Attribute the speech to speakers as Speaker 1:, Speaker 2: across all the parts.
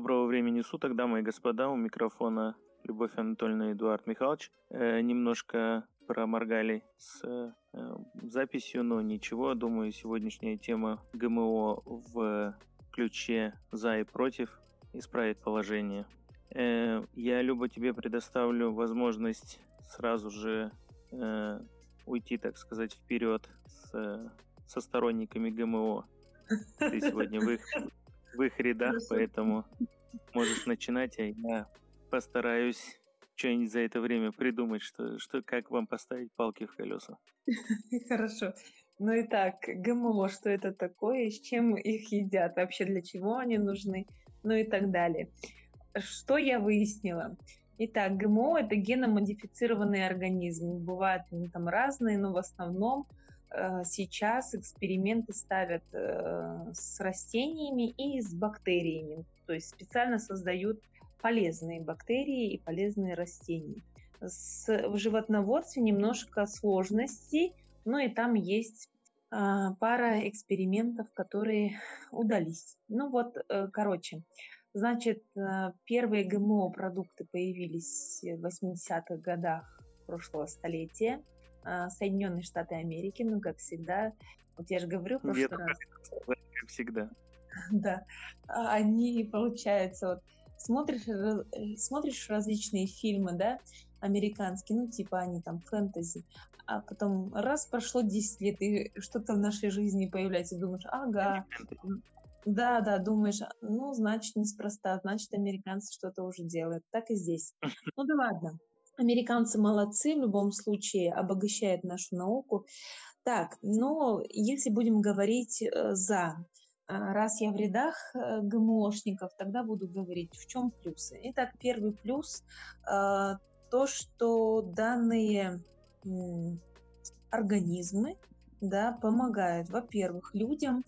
Speaker 1: Доброго времени суток, дамы и господа. У микрофона Любовь Анатольевна и Эдуард Михайлович. Э, немножко проморгали с э, записью, но ничего. Думаю, сегодняшняя тема ГМО в ключе «за» и «против» исправит положение. Э, я, Люба, тебе предоставлю возможность сразу же э, уйти, так сказать, вперед с, со сторонниками ГМО. Ты сегодня в их в их рядах, поэтому можешь начинать, а я постараюсь что-нибудь за это время придумать, что, что как вам поставить палки в колеса.
Speaker 2: Хорошо. Ну и так, ГМО, что это такое, с чем их едят, вообще для чего они нужны, ну и так далее. Что я выяснила? Итак, ГМО – это геномодифицированные организмы. Бывают они там разные, но в основном сейчас эксперименты ставят э, с растениями и с бактериями, то есть специально создают полезные бактерии и полезные растения. С, в животноводстве немножко сложностей, но и там есть а, пара экспериментов, которые удались. Ну вот, э, короче, значит, первые ГМО-продукты появились в 80-х годах прошлого столетия. А, Соединенные Штаты Америки, ну, как всегда, вот я же говорю в прошлый раз.
Speaker 1: Как всегда.
Speaker 2: Да, а они, получается, вот смотришь, э, смотришь различные фильмы, да, американские, ну, типа они там фэнтези, а потом раз прошло 10 лет, и что-то в нашей жизни появляется, думаешь, ага, да, да, думаешь, ну, значит, неспроста, значит, американцы что-то уже делают. Так и здесь. Ну да ладно. Американцы молодцы, в любом случае обогащают нашу науку. Так, но если будем говорить э, за, а, раз я в рядах э, ГМОшников, тогда буду говорить, в чем плюсы. Итак, первый плюс э, то, что данные организмы да, помогают, во-первых, людям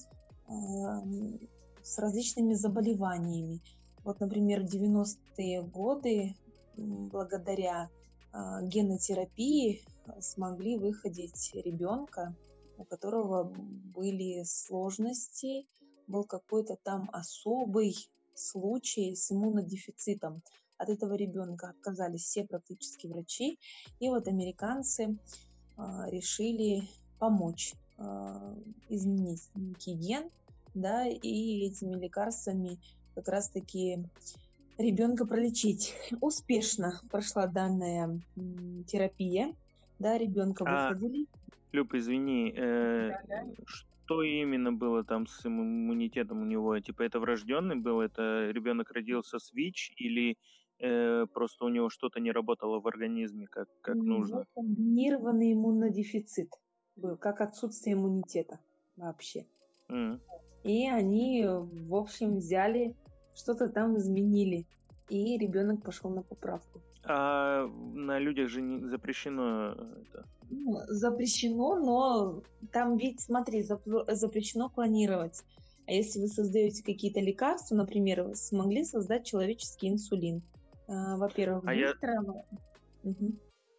Speaker 2: с различными заболеваниями. Вот, например, 90-е годы благодаря а, генотерапии смогли выходить ребенка, у которого были сложности, был какой-то там особый случай с иммунодефицитом. От этого ребенка отказались все практически врачи, и вот американцы э, решили помочь изменить некий ген, да, и этими лекарствами как раз-таки ребенка пролечить. Успешно прошла данная терапия. Да, ребенка а, высадили.
Speaker 1: Люб, извини, э, да, да. что именно было там с иммунитетом у него? Типа это врожденный был, это ребенок родился с ВИЧ или э, просто у него что-то не работало в организме как, как у нужно?
Speaker 2: Комбинированный иммунодефицит был, как отсутствие иммунитета вообще. Mm. И они, в общем, взяли что-то там изменили, и ребенок пошел на поправку.
Speaker 1: А на людях же не запрещено это?
Speaker 2: Ну, запрещено, но там ведь, смотри, запрещено клонировать. А если вы создаете какие-то лекарства, например, вы смогли создать человеческий инсулин. А, во-первых, а.
Speaker 1: Я... Угу.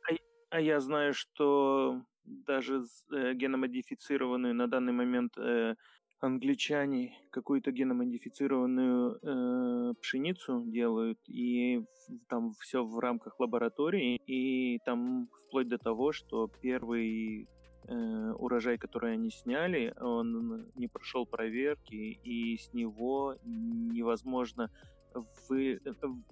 Speaker 1: А, а я знаю, что даже э, геномодифицированную на данный момент э, англичане какую-то геномодифицированную э, пшеницу делают, и там все в рамках лаборатории, и там вплоть до того, что первый э, урожай, который они сняли, он не прошел проверки, и с него невозможно вы,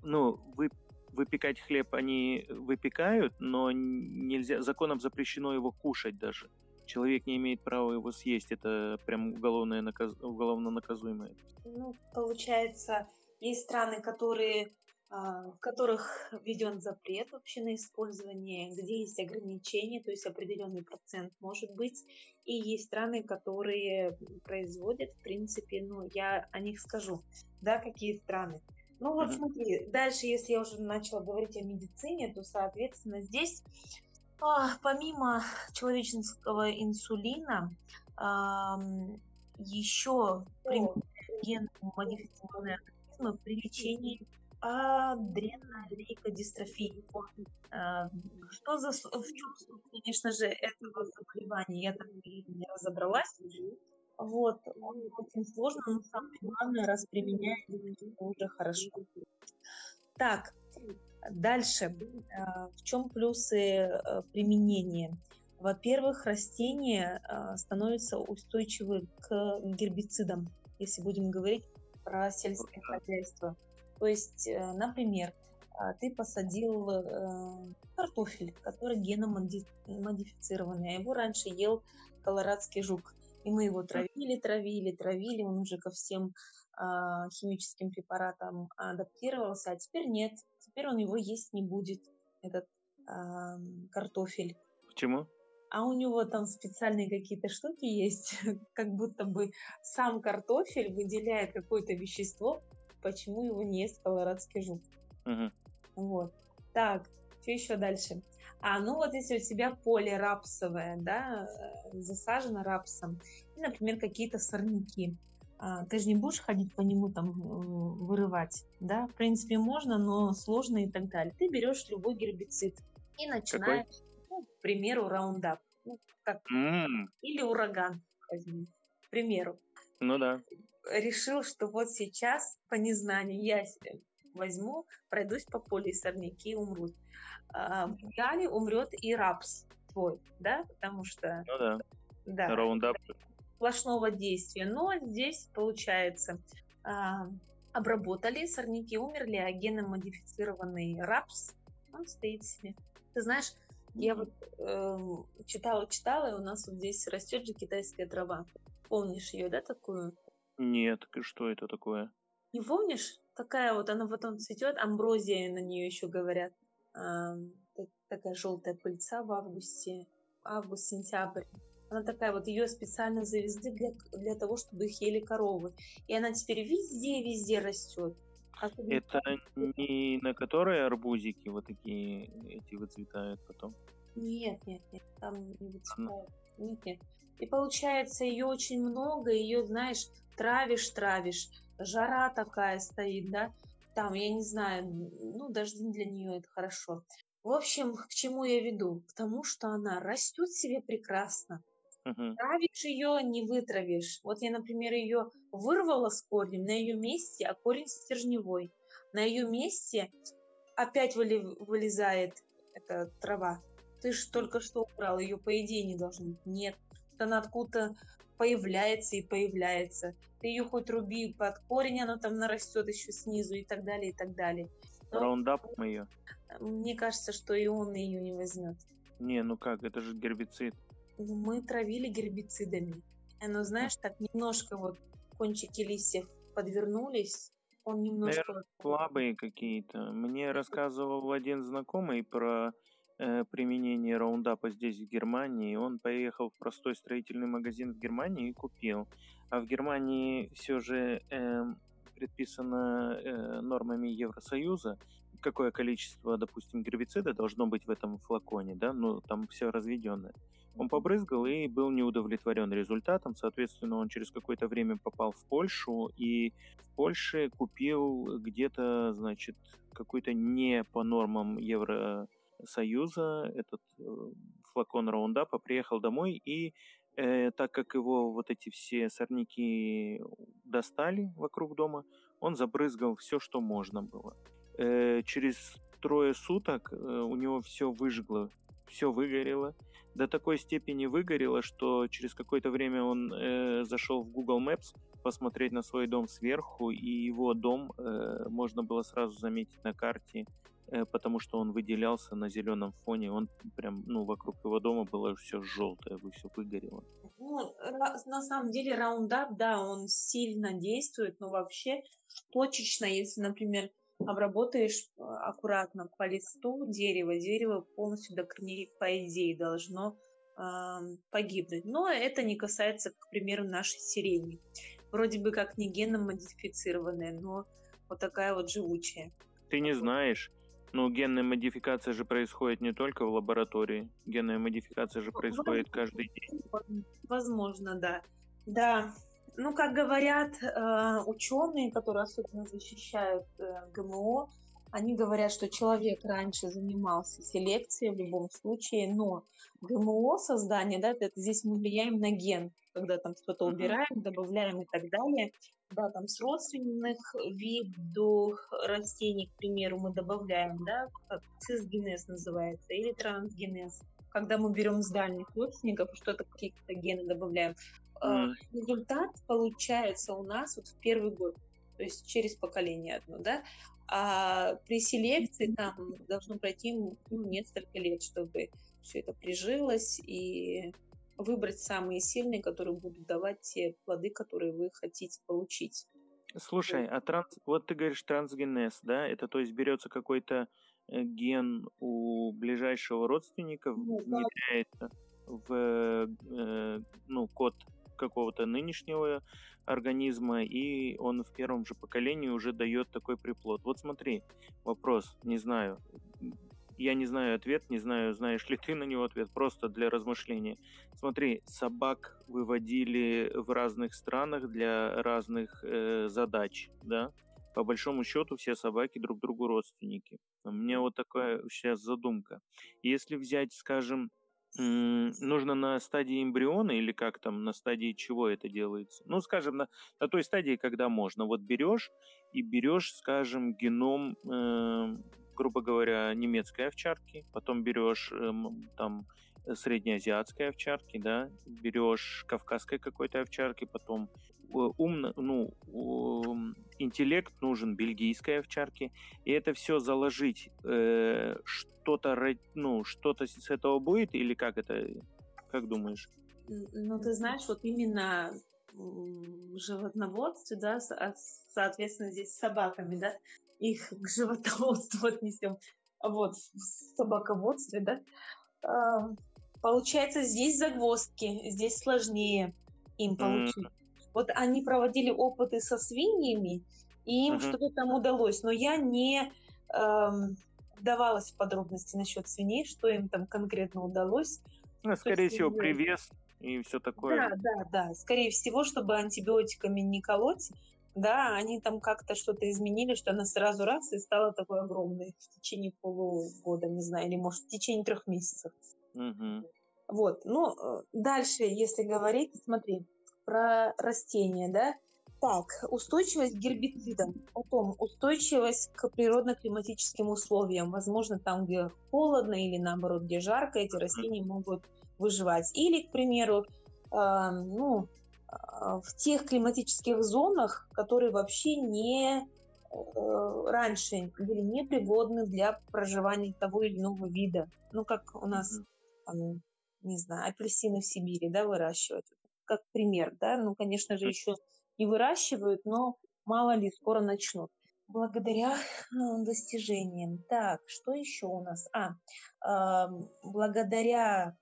Speaker 1: ну, вы, выпекать хлеб они выпекают, но нельзя, законом запрещено его кушать даже человек не имеет права его съесть. Это прям уголовное наказ... уголовно наказуемое.
Speaker 2: Ну, получается, есть страны, которые а, в которых введен запрет вообще на использование, где есть ограничения, то есть определенный процент может быть, и есть страны, которые производят, в принципе, ну, я о них скажу, да, какие страны. Ну вот смотри, дальше, если я уже начала говорить о медицине, то, соответственно, здесь помимо человеческого инсулина, еще ген-модифицированные организмы при лечении адренолейкодистрофии. А, что за, в чем, конечно же, этого заболевания, я так и не разобралась. Вот, он очень сложно, но самое главное, раз применяешь, уже хорошо. Так, дальше. А, в чем плюсы э, применения? Во-первых, растения а, становятся устойчивы к гербицидам, если будем говорить про сельское хозяйство. То есть, э, например, ты посадил э, картофель, который геномодифицированный, а его раньше ел колорадский жук. И мы его травили, травили, травили, он уже ко всем э, химическим препаратам адаптировался, а теперь нет, теперь он его есть не будет, этот э, картофель.
Speaker 1: Почему?
Speaker 2: А у него там специальные какие-то штуки есть, как будто бы сам картофель выделяет какое-то вещество, почему его не ест колорадский жук.
Speaker 1: Угу.
Speaker 2: Вот. Так, что еще дальше? А, ну вот если у тебя поле рапсовое, да, э, засажено рапсом, и, например, какие-то сорняки, ты же не будешь ходить по нему там вырывать, да, в принципе можно, но сложно и так далее. Ты берешь любой гербицид и начинаешь, ну, к примеру, раундап, ну, как,
Speaker 1: mm.
Speaker 2: или ураган возьми, к примеру.
Speaker 1: Ну да.
Speaker 2: Решил, что вот сейчас по незнанию я возьму, пройдусь по полю, и сорняки умрут. А, в идеале умрет и рапс твой, да, потому что...
Speaker 1: Ну да.
Speaker 2: Да.
Speaker 1: Раундап.
Speaker 2: Сплошного действия. Но здесь, получается, а, обработали, сорняки умерли, а геномодифицированный рапс, он стоит себе. Ты знаешь, я вот э, читала, читала, и у нас вот здесь растет же китайская трава. Помнишь ее, да, такую?
Speaker 1: Нет, что это такое?
Speaker 2: Не помнишь? Такая вот, она потом цветет, амброзия на нее еще говорят. А, такая желтая пыльца в августе, август, сентябрь. Она такая вот, ее специально завезли для, для того, чтобы их ели коровы. И она теперь везде-везде растет.
Speaker 1: Особенно Это не на которой арбузики вот такие эти выцветают потом?
Speaker 2: Нет, нет, нет, там не выцветают. Нет, нет. И получается, ее очень много, ее, знаешь, травишь, травишь жара такая стоит, да, там, я не знаю, ну, дожди для нее это хорошо. В общем, к чему я веду? К тому, что она растет себе прекрасно.
Speaker 1: Uh-huh.
Speaker 2: Травишь ее, не вытравишь. Вот я, например, ее вырвала с корнем, на ее месте, а корень стержневой. На ее месте опять вылезает эта трава. Ты же только что убрал, ее по идее не должно быть. Нет, она откуда-то появляется и появляется. Ты ее хоть руби под корень, она там нарастет еще снизу и так далее, и так далее.
Speaker 1: Но Раундап ее.
Speaker 2: Мне кажется, что и он ее не возьмет.
Speaker 1: Не, ну как, это же гербицид.
Speaker 2: Мы травили гербицидами. Но знаешь, так немножко вот кончики листьев подвернулись, он немножко...
Speaker 1: Наверное, слабые какие-то. Мне рассказывал один знакомый про э, применение раундапа здесь, в Германии. Он поехал в простой строительный магазин в Германии и купил. А в Германии все же э, предписано э, нормами Евросоюза, какое количество, допустим, гербицида должно быть в этом флаконе, да, ну, там все разведенное. Он побрызгал и был неудовлетворен результатом, соответственно, он через какое-то время попал в Польшу и в Польше купил где-то, значит, какой-то не по нормам Евро Союза, этот э, флакон раундапа, приехал домой и э, так как его вот эти все сорняки достали вокруг дома, он забрызгал все, что можно было. Э, через трое суток э, у него все выжгло, все выгорело. До такой степени выгорело, что через какое-то время он э, зашел в Google Maps посмотреть на свой дом сверху, и его дом э, можно было сразу заметить на карте Э, потому что он выделялся на зеленом фоне, он прям, ну, вокруг его дома было все желтое, все выгорело.
Speaker 2: Ну, на самом деле раундап, да, он сильно действует, но вообще точечно, если, например, обработаешь э, аккуратно по листу дерева, дерево полностью до корней, по идее, должно э, погибнуть. Но это не касается, к примеру, нашей сирени. Вроде бы как не геном модифицированная, но вот такая вот живучая.
Speaker 1: Ты не знаешь, ну, генная модификация же происходит не только в лаборатории. Генная модификация же происходит каждый день.
Speaker 2: Возможно, да. Да. Ну, как говорят э, ученые, которые особенно защищают э, ГМО, они говорят, что человек раньше занимался селекцией в любом случае, но ГМО создание, да, это здесь мы влияем на ген, когда там что-то убираем, добавляем и так далее. Да, там с родственных видов растений, к примеру, мы добавляем, да, как цисгенез называется, или трансгенез. Когда мы берем с дальних родственников, что-то какие-то гены добавляем, mm. результат получается у нас вот в первый год, то есть через поколение одно, да, а при селекции там должно пройти ну, несколько лет, чтобы все это прижилось и выбрать самые сильные, которые будут давать те плоды, которые вы хотите получить.
Speaker 1: Слушай, а транс, вот ты говоришь трансгенез, да? Это то есть берется какой-то э, ген у ближайшего родственника, ну, внедряется в э, ну, код какого-то нынешнего организма, и он в первом же поколении уже дает такой приплод. Вот смотри, вопрос, не знаю, я не знаю ответ, не знаю, знаешь ли ты на него ответ, просто для размышления. Смотри, собак выводили в разных странах для разных э, задач, да? По большому счету все собаки друг другу родственники. У меня вот такая сейчас задумка. Если взять, скажем, нужно на стадии эмбриона или как там, на стадии чего это делается? Ну, скажем, на, на той стадии, когда можно. Вот берешь и берешь, скажем, геном, э, грубо говоря, немецкой овчарки, потом берешь э, там среднеазиатской овчарки, да, берешь кавказской какой-то овчарки, потом умно, ну, интеллект нужен бельгийской овчарки, и это все заложить, э, что-то, ну, что-то с этого будет, или как это, как думаешь?
Speaker 2: Ну, ты знаешь, вот именно животноводстве, да, а, соответственно, здесь с собаками, да, их к животноводству отнесем, вот, в собаководстве, да, получается, здесь загвоздки, здесь сложнее им получить. Mm. Вот они проводили опыты со свиньями, и им uh-huh. что-то там удалось, но я не эм, вдавалась в подробности насчет свиней, что им там конкретно удалось.
Speaker 1: Ну, скорее всего, свиней... привес и все такое.
Speaker 2: Да, да, да. Скорее всего, чтобы антибиотиками не колоть, да, они там как-то что-то изменили, что она сразу раз и стала такой огромной в течение полугода, не знаю, или может в течение трех месяцев.
Speaker 1: Угу.
Speaker 2: Вот, ну, э, дальше, если говорить, смотри, про растения, да, так, устойчивость к гербицидам, потом устойчивость к природно-климатическим условиям. Возможно, там, где холодно или наоборот, где жарко, эти растения могут выживать. Или, к примеру, э, ну, в тех климатических зонах, которые вообще не э, раньше были непригодны для проживания того или иного вида. Ну, как у нас, там, не знаю, апельсины в Сибири, да, выращивать. Как пример, да. Ну, конечно же, еще не выращивают, но мало ли, скоро начнут. Благодаря ну, достижениям. Так, что еще у нас? А, э, благодаря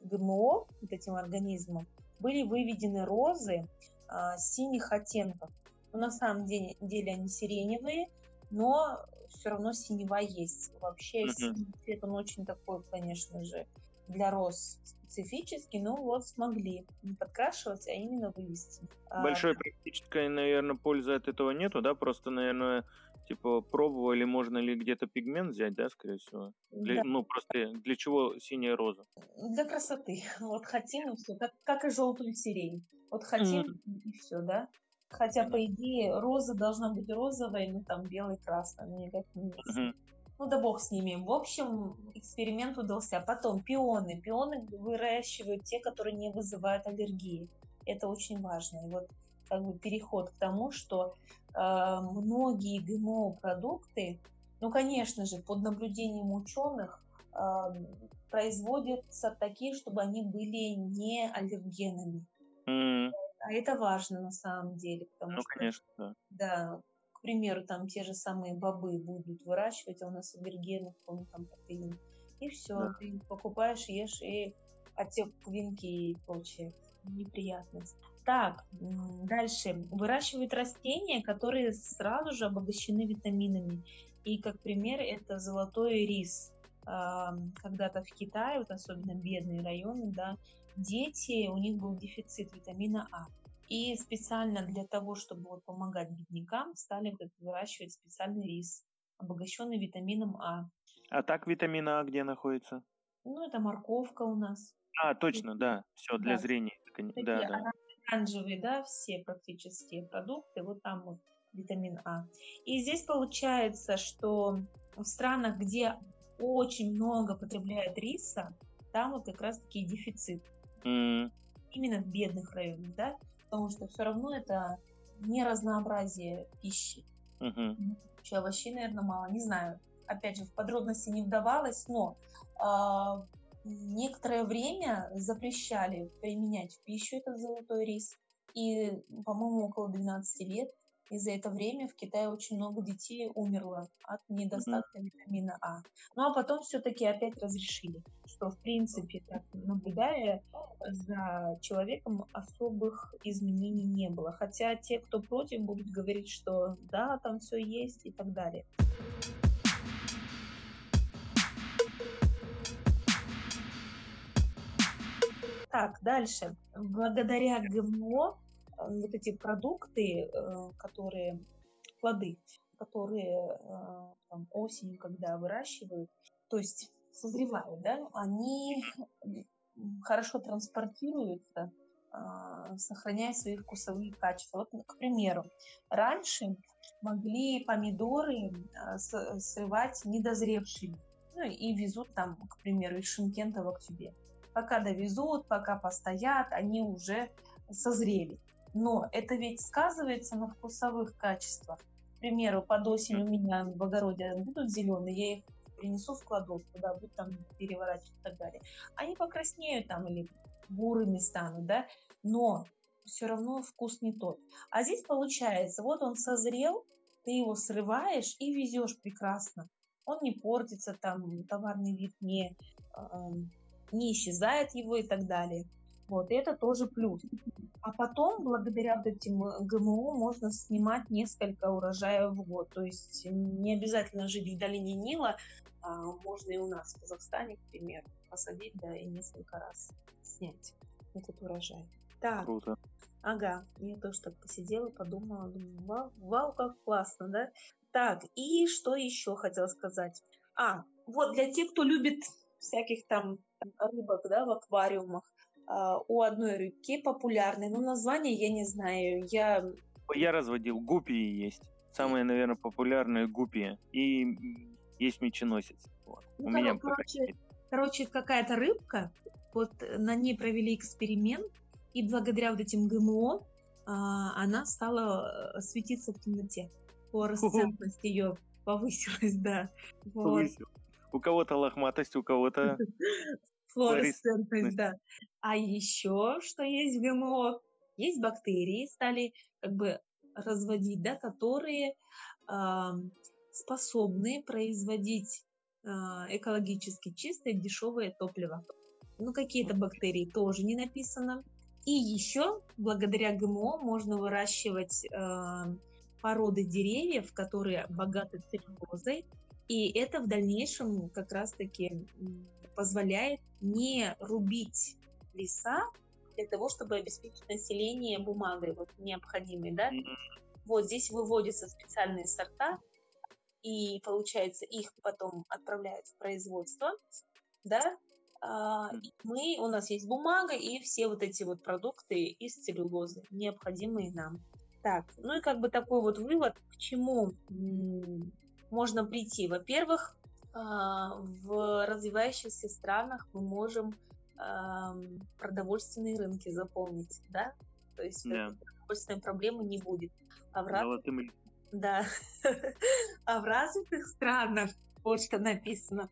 Speaker 2: ГМО, вот этим организмам, были выведены розы э, синих оттенков. Но на самом деле, деле они сиреневые, но все равно синева есть. Вообще mm-hmm. синий цвет, он очень такой, конечно же, для роз специфический, но вот смогли не подкрашивать, а именно вывести.
Speaker 1: А, Большой а, практической, наверное, пользы от этого нету, да? Просто, наверное, типа пробовали, можно ли где-то пигмент взять, да, скорее всего? Для, да. Ну, просто для чего синяя роза?
Speaker 2: Для красоты. Вот хотим и все, как, как и желтую сирень. Вот хотим mm. и все, да? Хотя, по идее, роза должна быть розовой, ну там белой, красной, никак не mm-hmm. Ну да бог с ними. В общем, эксперимент удался. Потом пионы. Пионы выращивают те, которые не вызывают аллергии. Это очень важно. И вот как бы переход к тому, что э, многие ГМО-продукты, ну, конечно же, под наблюдением ученых э, производятся такие, чтобы они были не аллергенами.
Speaker 1: Mm.
Speaker 2: А это важно на самом деле,
Speaker 1: потому ну, что, конечно, да.
Speaker 2: да, примеру, там те же самые бобы будут выращивать, а у нас аллергенов, помню, там протеин. И все, да. ты покупаешь, ешь, и отек винки и прочее неприятность. Так, дальше. Выращивают растения, которые сразу же обогащены витаминами. И как пример это золотой рис. Когда-то в Китае, вот особенно бедные районы, да, дети, у них был дефицит витамина А. И специально для того, чтобы вот помогать беднякам, стали выращивать специальный рис. обогащенный витамином А.
Speaker 1: А так витамин А где находится?
Speaker 2: Ну, это морковка у нас.
Speaker 1: А, точно, да. Все для
Speaker 2: Да,
Speaker 1: зрения.
Speaker 2: такие
Speaker 1: Да, да.
Speaker 2: ора- оранжевые, да, все практически продукты, вот там вот витамин А. И здесь получается, что в странах, где очень много потребляют риса, там вот как раз-таки дефицит.
Speaker 1: М,
Speaker 2: Именно в бедных районах, да, потому что все равно это не разнообразие пищи.
Speaker 1: мгм.
Speaker 2: Еще овощей, наверное, мало, не знаю. Опять же, в подробности не вдавалась, но а, некоторое время запрещали применять в пищу этот золотой рис. И, по-моему, около 12 лет. И за это время в Китае очень много детей умерло от недостатка витамина А. Ну а потом все-таки опять разрешили, что в принципе, так наблюдая за человеком, особых изменений не было. Хотя те, кто против, будут говорить, что да, там все есть и так далее. Так, дальше. Благодаря ГМО вот эти продукты, э, которые, плоды, которые э, там, осенью, когда выращивают, то есть созревают, да, они хорошо транспортируются, а, сохраняя свои вкусовые качества. Вот, к примеру, раньше могли помидоры а, срывать недозревшими, ну и везут там, к примеру, из Шимкента в Актюбе. Пока довезут, пока постоят, они уже созрели. Но это ведь сказывается на вкусовых качествах. К примеру, под осень у меня в огороде будут зеленые, я их принесу в кладовку, да, буду там переворачивать и так далее. Они покраснеют там или бурыми станут, да, но все равно вкус не тот. А здесь получается, вот он созрел, ты его срываешь и везешь прекрасно. Он не портится, там товарный вид не, ам, не исчезает его и так далее. Вот, и это тоже плюс. А потом, благодаря вот этим э, ГМО, можно снимать несколько урожаев в год. То есть не обязательно жить в долине Нила, а можно и у нас в Казахстане, к примеру, посадить, да, и несколько раз снять этот урожай. Так,
Speaker 1: Круто.
Speaker 2: ага, я тоже так посидела, подумала, думаю, вау, вау, как классно, да? Так, и что еще хотела сказать? А, вот для тех, кто любит всяких там рыбок, да, в аквариумах, у одной рыбки популярной, ну, название я не знаю, я
Speaker 1: Я разводил. Гупии есть. Самые, наверное, популярные гупии. И есть меченосец. Вот.
Speaker 2: Ну,
Speaker 1: У меня,
Speaker 2: коро-
Speaker 1: по крайней
Speaker 2: короче. Короче, какая-то рыбка, вот на ней провели эксперимент, и благодаря вот этим ГМО а, она стала э, светиться в темноте. Флуоресцентность ее повысилась, да. Вот.
Speaker 1: Повысил. У кого-то лохматость, у кого-то...
Speaker 2: Флуоресцентность, да. А еще что есть в ГМО? Есть бактерии, стали как бы разводить, да, которые ам, способны производить а, экологически чистое дешевое топливо. Ну, какие-то бактерии тоже не написано. И еще благодаря ГМО можно выращивать а, породы деревьев, которые богаты целлюлозой, и это в дальнейшем как раз-таки позволяет не рубить леса для того, чтобы обеспечить население бумагой, вот необходимой, да. Вот здесь выводятся специальные сорта, и получается их потом отправляют в производство, да. А, мы, у нас есть бумага и все вот эти вот продукты из целлюлозы, необходимые нам. Так, ну и как бы такой вот вывод, к чему можно прийти. Во-первых, в развивающихся странах мы можем продовольственные рынки заполнить, да? То есть
Speaker 1: Да.
Speaker 2: продовольственной проблемы не будет. А в раз-
Speaker 1: Золотым
Speaker 2: да. А в развитых странах, вот что написано,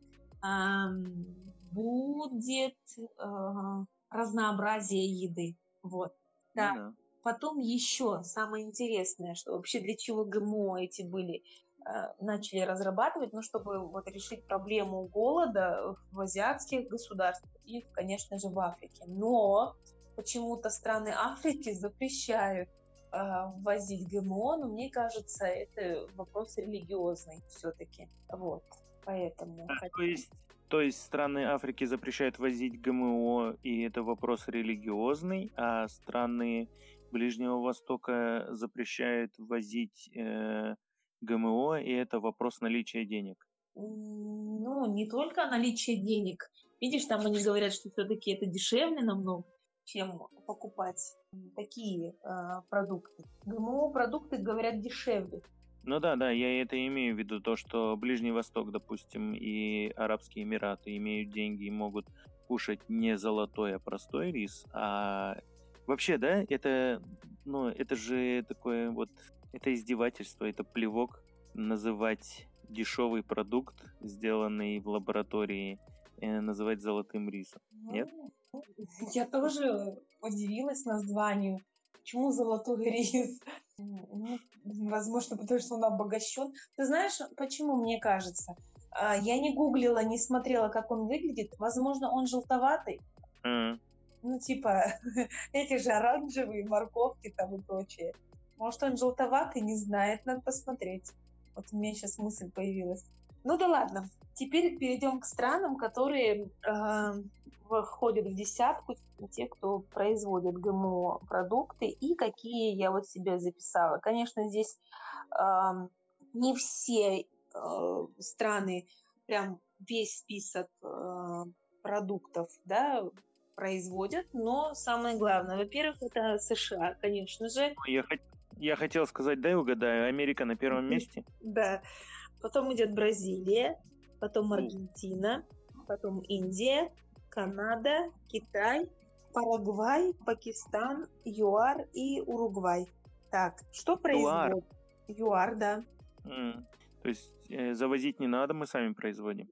Speaker 2: будет а, разнообразие еды. Вот.
Speaker 1: Ну
Speaker 2: Да.
Speaker 1: да.
Speaker 2: Потом еще самое интересное, что вообще для чего ГМО эти были начали разрабатывать, ну, чтобы вот решить проблему голода в азиатских государствах и, конечно же, в Африке. Но почему-то страны Африки запрещают э, ввозить ГМО, но мне кажется, это вопрос религиозный все-таки. Вот, поэтому...
Speaker 1: А,
Speaker 2: хотя-
Speaker 1: То есть, то есть страны Африки запрещают возить ГМО, и это вопрос религиозный, а страны Ближнего Востока запрещают возить э, ГМО, и это вопрос наличия денег.
Speaker 2: Ну, не только наличие денег. Видишь, там они говорят, что все-таки это дешевле намного, чем покупать такие э, продукты. ГМО продукты, говорят, дешевле.
Speaker 1: Ну да, да, я это имею в виду, то, что Ближний Восток, допустим, и Арабские Эмираты имеют деньги и могут кушать не золотой, а простой рис, а вообще, да, это, ну, это же такое вот, это издевательство, это плевок называть дешевый продукт, сделанный в лаборатории, э, называть золотым рисом, нет?
Speaker 2: Ну, я тоже удивилась названию. Почему золотой рис? Ну, возможно, потому что он обогащен. Ты знаешь, почему мне кажется? А, я не гуглила, не смотрела, как он выглядит. Возможно, он желтоватый. Mm. Ну, типа, эти же оранжевые морковки там и прочее. Может, он желтоватый, не знает, надо посмотреть. Вот у меня сейчас мысль появилась. Ну да ладно. Теперь перейдем к странам, которые э, входят в десятку те, кто производит ГМО продукты и какие я вот себе записала. Конечно, здесь э, не все э, страны прям весь список э, продуктов, да, производят, но самое главное, во-первых, это США, конечно же.
Speaker 1: Я, я хотел сказать, дай угадаю, Америка на первом месте.
Speaker 2: Да. Потом идет Бразилия, потом Аргентина, потом Индия, Канада, Китай, Парагвай, Пакистан, ЮАР и Уругвай. Так, что производит? ЮАР, да.
Speaker 1: Mm. То есть э, завозить не надо, мы сами производим.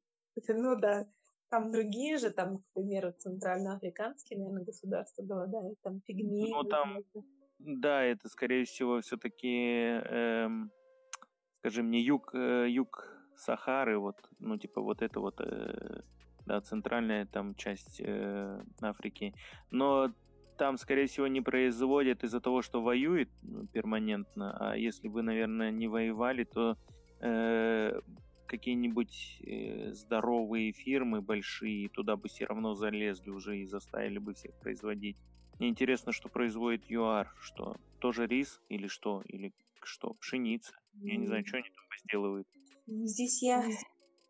Speaker 2: Ну да. Там другие же, там, к примеру, центральноафриканские, наверное, государства голодают, там пигмеи.
Speaker 1: Ну там, да, это, скорее всего, все-таки, эм, скажем, не юг, э, юг Сахары, вот, ну, типа, вот это вот, э, да, центральная там часть э, Африки. Но там, скорее всего, не производят из-за того, что воюет ну, перманентно. А если бы, наверное, не воевали, то э, какие-нибудь э, здоровые фирмы большие туда бы все равно залезли уже и заставили бы всех производить. Мне интересно, что производит ЮАР, что тоже рис или что, или что, пшеница. Я не знаю, что они там сделывают.
Speaker 2: Здесь я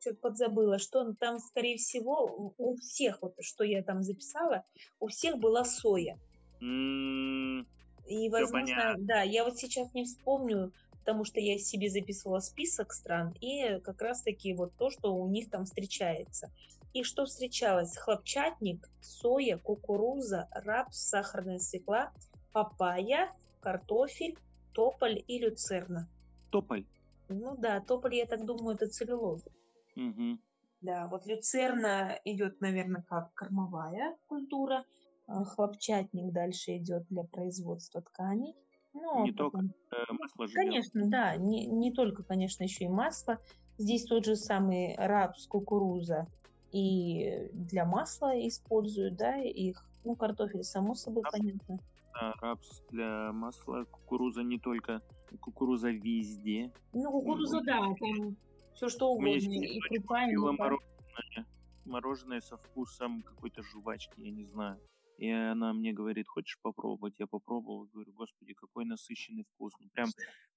Speaker 2: что-то подзабыла, что там, скорее всего, у всех, вот что я там записала, у всех была соя.
Speaker 1: Mm,
Speaker 2: и, возможно, да, я вот сейчас не вспомню, потому что я себе записывала список стран, и как раз-таки вот то, что у них там встречается. И что встречалось? Хлопчатник, соя, кукуруза, рапс, сахарная свекла, папайя, картофель, тополь и люцерна.
Speaker 1: Тополь?
Speaker 2: Ну да, тополь, я так думаю, это целлюлоза.
Speaker 1: Угу.
Speaker 2: Да, вот люцерна идет, наверное, как кормовая культура, а хлопчатник дальше идет для производства тканей,
Speaker 1: ну, не только э, масло
Speaker 2: живет. Конечно, да, не, не только, конечно, еще и масло. Здесь тот же самый рапс, кукуруза и для масла используют, да, их, ну, картофель, само собой, рапс, понятно.
Speaker 1: Да, рапс для масла, кукуруза не только, кукуруза везде.
Speaker 2: Ну, кукуруза, да, там все что угодно, и крупа, и
Speaker 1: мороженое, мороженое со вкусом какой-то жвачки, я не знаю. И она мне говорит, хочешь попробовать? Я попробовал, говорю, господи, какой насыщенный вкус. Ну, прям,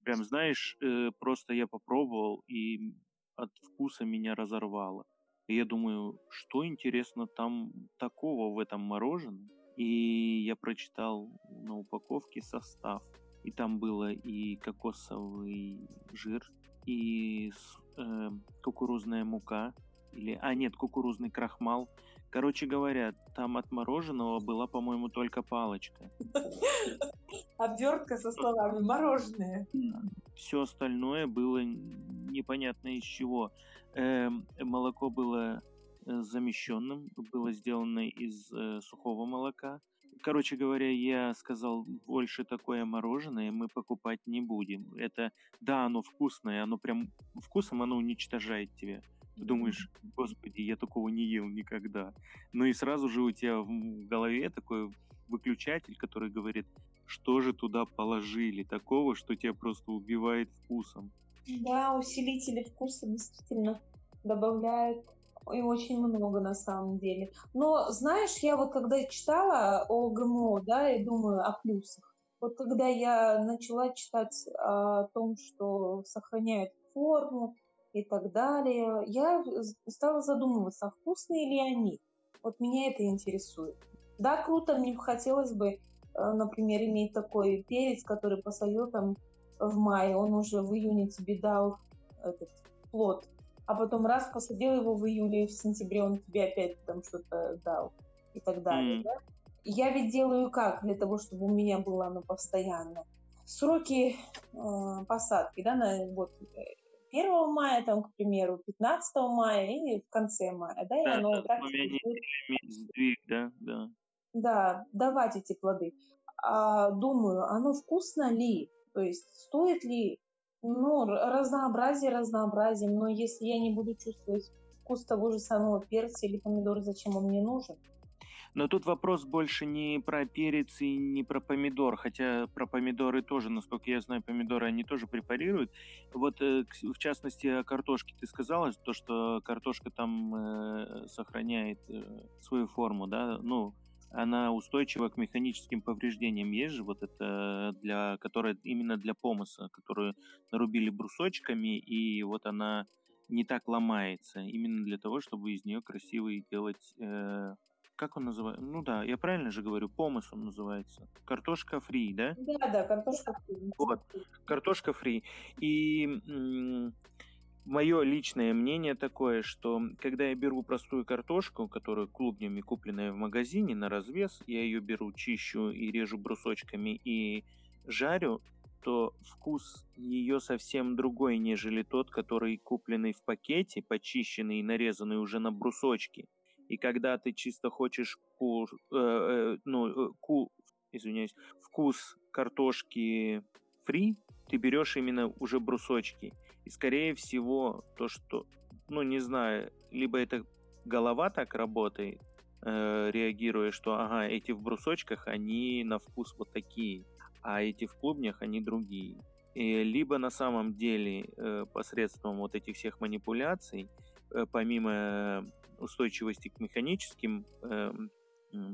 Speaker 1: прям, знаешь, э, просто я попробовал, и от вкуса меня разорвало. И я думаю, что интересно там такого в этом мороженом? И я прочитал на упаковке состав. И там было и кокосовый жир, и э, кукурузная мука, или, а нет, кукурузный крахмал, Короче говоря, там от мороженого была, по-моему, только палочка.
Speaker 2: Обвертка со словами «мороженое».
Speaker 1: Все остальное было непонятно из чего. Э, молоко было э, замещенным, было сделано из э, сухого молока. Короче говоря, я сказал, больше такое мороженое мы покупать не будем. Это, да, оно вкусное, оно прям вкусом оно уничтожает тебя. Ты думаешь, господи, я такого не ел никогда. Ну и сразу же у тебя в голове такой выключатель, который говорит, что же туда положили такого, что тебя просто убивает вкусом.
Speaker 2: Да, усилители вкуса действительно добавляют и очень много на самом деле. Но знаешь, я вот когда читала о ГМО, да, и думаю о плюсах. Вот когда я начала читать о том, что сохраняют форму и так далее, я стала задумываться, а вкусные ли они. Вот меня это интересует. Да, круто, мне хотелось бы, э, например, иметь такой перец, который посадил там в мае, он уже в июне тебе дал этот плод, а потом раз посадил его в июле, в сентябре он тебе опять там что-то дал и так далее. Mm. Да? Я ведь делаю как для того, чтобы у меня было оно постоянно. Сроки э, посадки, да, на вот 1 э, мая, там, к примеру, 15 мая и в конце мая, да, и
Speaker 1: да,
Speaker 2: оно
Speaker 1: так сдвиг, да, да.
Speaker 2: Да, давать эти плоды. А, думаю, оно вкусно ли? То есть стоит ли ну, разнообразие разнообразием, но если я не буду чувствовать вкус того же самого перца или помидора, зачем он мне нужен?
Speaker 1: Но тут вопрос больше не про перец и не про помидор, хотя про помидоры тоже, насколько я знаю, помидоры они тоже препарируют. Вот э, в частности о картошке ты сказала, то, что картошка там э, сохраняет э, свою форму, да, ну, она устойчива к механическим повреждениям. Есть же вот это, для, которая именно для помыса, которую нарубили брусочками, и вот она не так ломается, именно для того, чтобы из нее красивый делать как он называется? Ну да, я правильно же говорю, помыс он называется. Картошка фри, да?
Speaker 2: Да, да, картошка фри.
Speaker 1: Вот, картошка фри. И м- мое личное мнение такое, что когда я беру простую картошку, которую клубнями купленная в магазине на развес, я ее беру, чищу и режу брусочками и жарю, то вкус ее совсем другой, нежели тот, который купленный в пакете, почищенный и нарезанный уже на брусочки. И когда ты чисто хочешь ку, э, э, ну, э, ку, извиняюсь, вкус картошки фри, ты берешь именно уже брусочки. И скорее всего, то, что, ну, не знаю, либо это голова так работает, э, реагируя, что, ага, эти в брусочках, они на вкус вот такие, а эти в клубнях, они другие. И либо на самом деле э, посредством вот этих всех манипуляций, э, помимо устойчивости к механическим э,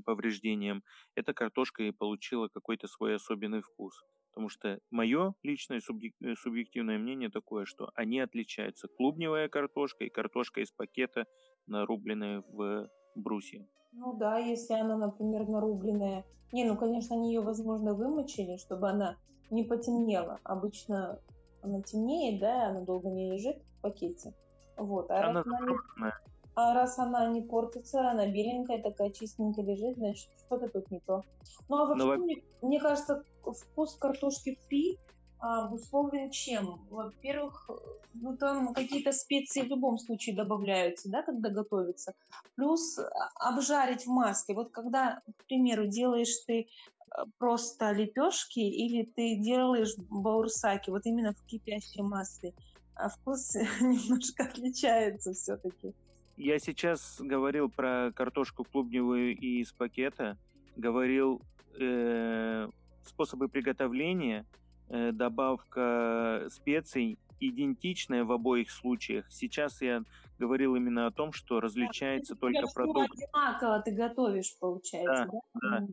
Speaker 1: повреждениям, эта картошка и получила какой-то свой особенный вкус. Потому что мое личное э, субъективное мнение такое, что они отличаются. Клубневая картошка и картошка из пакета, нарубленная в брусья.
Speaker 2: Ну да, если она, например, нарубленная. Не, ну, конечно, они ее, возможно, вымочили, чтобы она не потемнела. Обычно она темнеет, да, она долго не лежит в пакете. Вот. А
Speaker 1: она замороженная.
Speaker 2: А раз она не портится, она беленькая, такая чистенькая лежит, значит, что-то тут не то. Ну, а вообще, Но... мне, мне кажется, вкус картошки фри а, обусловлен чем? Во-первых, ну там какие-то специи в любом случае добавляются, да, когда готовится. Плюс а, обжарить в масле. Вот когда, к примеру, делаешь ты а, просто лепешки или ты делаешь баурсаки, вот именно в кипящем масле, а вкус немножко отличается все-таки.
Speaker 1: Я сейчас говорил про картошку клубневую и из пакета, говорил э, способы приготовления, э, добавка специй идентичная в обоих случаях. Сейчас я говорил именно о том, что различается да, только продукт.
Speaker 2: Одинаково ты готовишь, получается, да?
Speaker 1: да? да.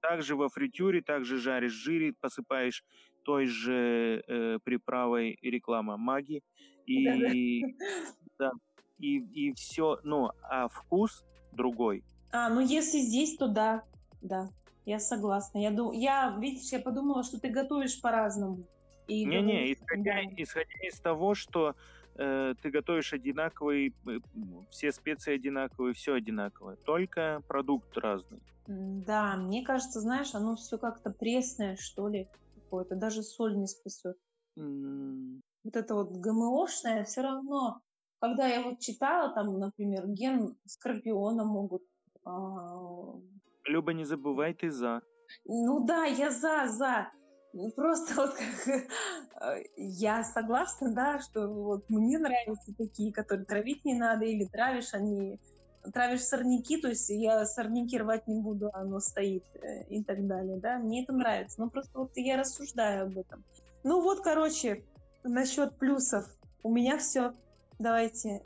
Speaker 1: Также во фритюре, также жаришь жире, посыпаешь той же э, приправой реклама маги. И да, и, и все, ну, а вкус другой.
Speaker 2: А, ну если здесь, то да, да, я согласна. Я, дум... я видишь, я подумала, что ты готовишь по-разному.
Speaker 1: Не-не, исходя, да. исходя из того, что э, ты готовишь одинаковый, э, все специи одинаковые, все одинаковое, только продукт разный.
Speaker 2: Да, мне кажется, знаешь, оно все как-то пресное, что ли, какое-то, даже соль не спасет. Mm. Вот это вот ГМОшное все равно когда я вот читала, там, например, ген скорпиона могут... А...
Speaker 1: Люба, не забывай, ты за.
Speaker 2: Ну да, я за, за. Ну, просто вот как э, я согласна, да, что вот мне нравятся такие, которые травить не надо, или травишь они, травишь сорняки, то есть я сорняки рвать не буду, оно стоит э, и так далее, да, мне это нравится, но просто вот я рассуждаю об этом. Ну вот, короче, насчет плюсов. У меня все. Давайте,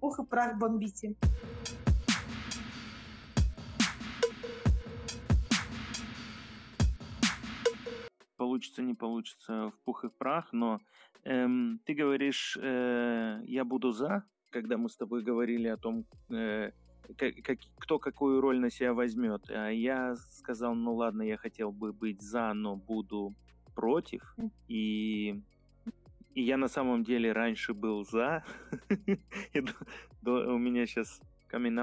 Speaker 2: ух и прах бомбите.
Speaker 1: получится, не получится в пух и в прах, но эм, ты говоришь, э, я буду за, когда мы с тобой говорили о том, э, как, как, кто какую роль на себя возьмет. А я сказал, ну ладно, я хотел бы быть за, но буду против. И, и я на самом деле раньше был за. У меня сейчас камин.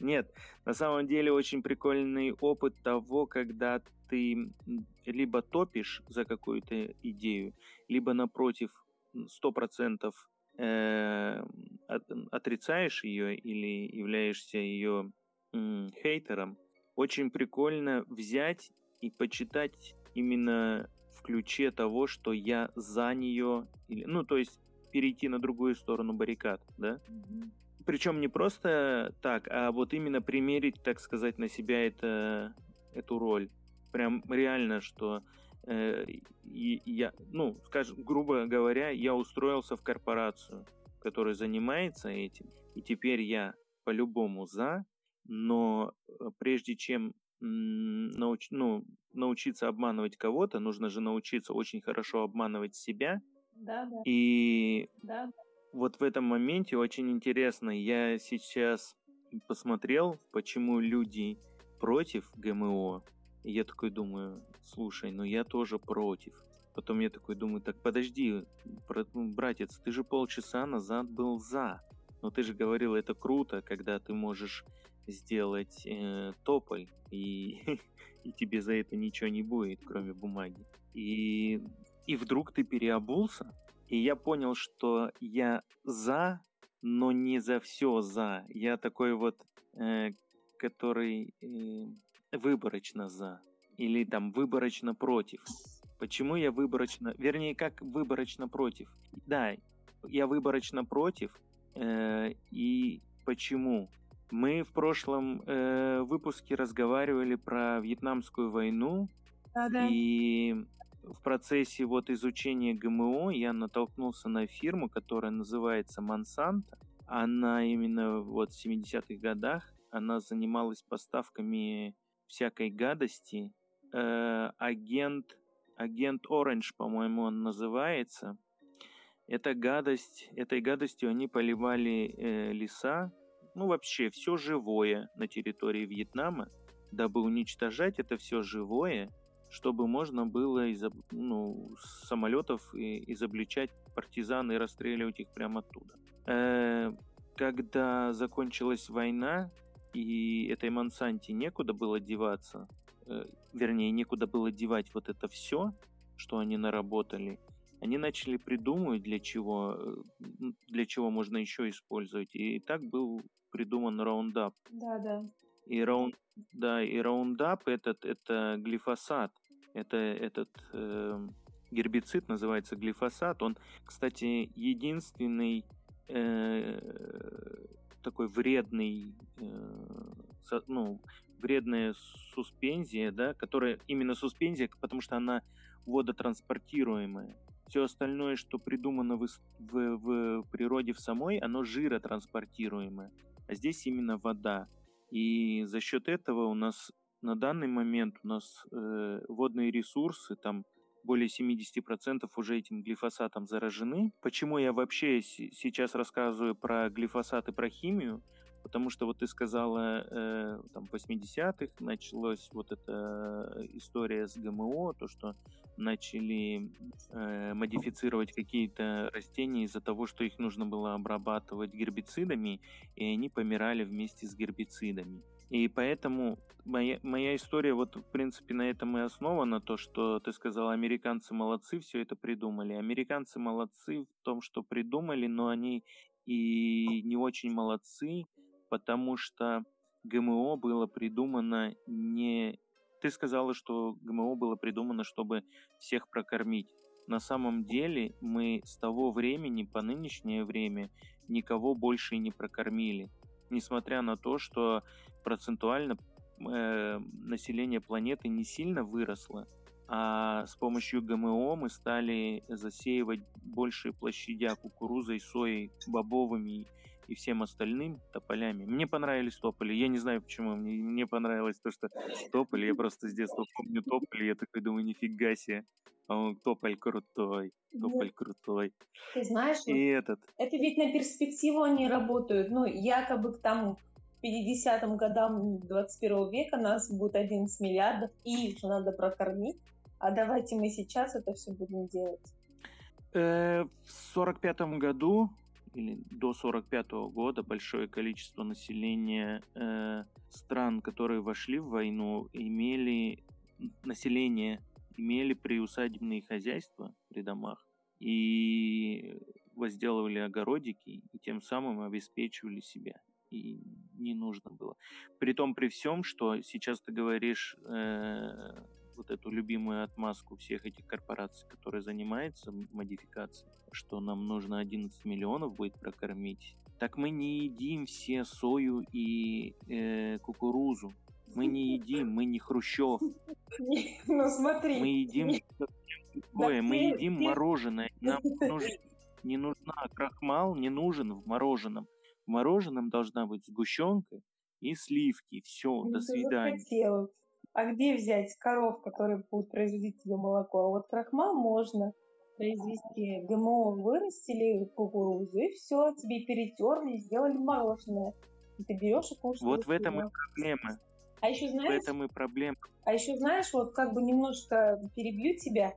Speaker 1: Нет, на самом деле очень прикольный опыт того, когда ты либо топишь за какую-то идею, либо напротив сто процентов э, отрицаешь ее или являешься ее хейтером. Очень прикольно взять и почитать именно в ключе того, что я за нее, или, ну то есть перейти на другую сторону баррикад, да? Mm-hmm. Причем не просто так, а вот именно примерить, так сказать, на себя это, эту роль. Прям реально, что э, и, я, ну, скажем, грубо говоря, я устроился в корпорацию, которая занимается этим, и теперь я по-любому за, но э, прежде чем науч, ну, научиться обманывать кого-то, нужно же научиться очень хорошо обманывать себя.
Speaker 2: Да, да.
Speaker 1: И
Speaker 2: да
Speaker 1: вот в этом моменте очень интересно. Я сейчас посмотрел, почему люди против ГМО. И я такой думаю, слушай, ну я тоже против. Потом я такой думаю, так подожди, братец, ты же полчаса назад был за. Но ты же говорил, это круто, когда ты можешь сделать э, тополь, и, и тебе за это ничего не будет, кроме бумаги. И, и вдруг ты переобулся, и я понял, что я за, но не за все за. Я такой вот, э, который э, выборочно за. Или там выборочно против. Почему я выборочно... Вернее, как выборочно против? Да, я выборочно против. Э, и почему? Мы в прошлом э, выпуске разговаривали про Вьетнамскую войну.
Speaker 2: Да-да.
Speaker 1: И в процессе вот изучения ГМО я натолкнулся на фирму, которая называется Monsanto. Она именно вот в 70-х годах, она занималась поставками всякой гадости. Э, агент, агент Orange, по-моему, он называется. Эта гадость, этой гадостью они поливали э, леса, ну вообще все живое на территории Вьетнама, дабы уничтожать это все живое чтобы можно было из ну, с самолетов изобличать партизан и расстреливать их прямо оттуда. Э, когда закончилась война, и этой Монсанте некуда было деваться, э, вернее, некуда было девать вот это все, что они наработали, они начали придумывать, для чего, э, для чего можно еще использовать. И так был придуман Roundup.
Speaker 2: Да, да.
Speaker 1: И раунд, да, и Roundup этот это глифосат. Это этот э, гербицид называется глифосат. Он, кстати, единственный э, такой вредный, э, со, ну, вредная суспензия, да, которая именно суспензия, потому что она водотранспортируемая. Все остальное, что придумано в, в, в природе в самой, оно жиротранспортируемое. А здесь именно вода. И за счет этого у нас на данный момент у нас э, водные ресурсы, там более 70% уже этим глифосатом заражены. Почему я вообще сейчас рассказываю про глифосат и про химию? Потому что вот ты сказала, э, там в 80-х началась вот эта история с ГМО, то, что начали э, модифицировать какие-то растения из-за того, что их нужно было обрабатывать гербицидами, и они помирали вместе с гербицидами. И поэтому моя, моя история вот, в принципе, на этом и основана, то, что ты сказал, американцы молодцы, все это придумали. Американцы молодцы в том, что придумали, но они и не очень молодцы, потому что ГМО было придумано не... Ты сказала, что ГМО было придумано, чтобы всех прокормить. На самом деле мы с того времени по нынешнее время никого больше не прокормили несмотря на то, что процентуально э, население планеты не сильно выросло, а с помощью ГМО мы стали засеивать большие площадя кукурузой, соей, бобовыми и всем остальным тополями. Мне понравились тополи. Я не знаю почему. Мне, мне понравилось то, что тополи. Я просто с детства помню тополи. Я такой думаю, нифига себе. А он тополь крутой, тополь крутой.
Speaker 2: Ты знаешь,
Speaker 1: И
Speaker 2: вот
Speaker 1: этот,
Speaker 2: это ведь на перспективу они работают. Ну, якобы к тому, к 50-м годам 21 века нас будет 11 миллиардов, и их же надо прокормить. А давайте мы сейчас это все будем делать.
Speaker 1: э, в сорок пятом году или до сорок пятого года большое количество населения э, стран, которые вошли в войну, имели население имели приусадебные хозяйства при домах и возделывали огородики и тем самым обеспечивали себя. И не нужно было. При том, при всем, что сейчас ты говоришь э, вот эту любимую отмазку всех этих корпораций, которые занимаются модификацией, что нам нужно 11 миллионов будет прокормить. Так мы не едим все сою и э, кукурузу. Мы не едим, мы не Хрущев.
Speaker 2: Ну смотри.
Speaker 1: Мы едим такое, мы едим мороженое. Нам не нужна крахмал, не нужен в мороженом. В мороженом должна быть сгущенка и сливки. Все,
Speaker 2: Ну,
Speaker 1: до
Speaker 2: ты
Speaker 1: свидания.
Speaker 2: А где взять коров, которые будут производить тебе молоко? А вот крахмал можно произвести. ГМО вырастили кукурузу, и все, тебе перетерли, сделали мороженое. И ты берешь и кушаешь.
Speaker 1: Вот в этом и проблема.
Speaker 2: А еще
Speaker 1: В
Speaker 2: знаешь,
Speaker 1: этом и проблема.
Speaker 2: а еще знаешь, вот как бы немножко перебью тебя,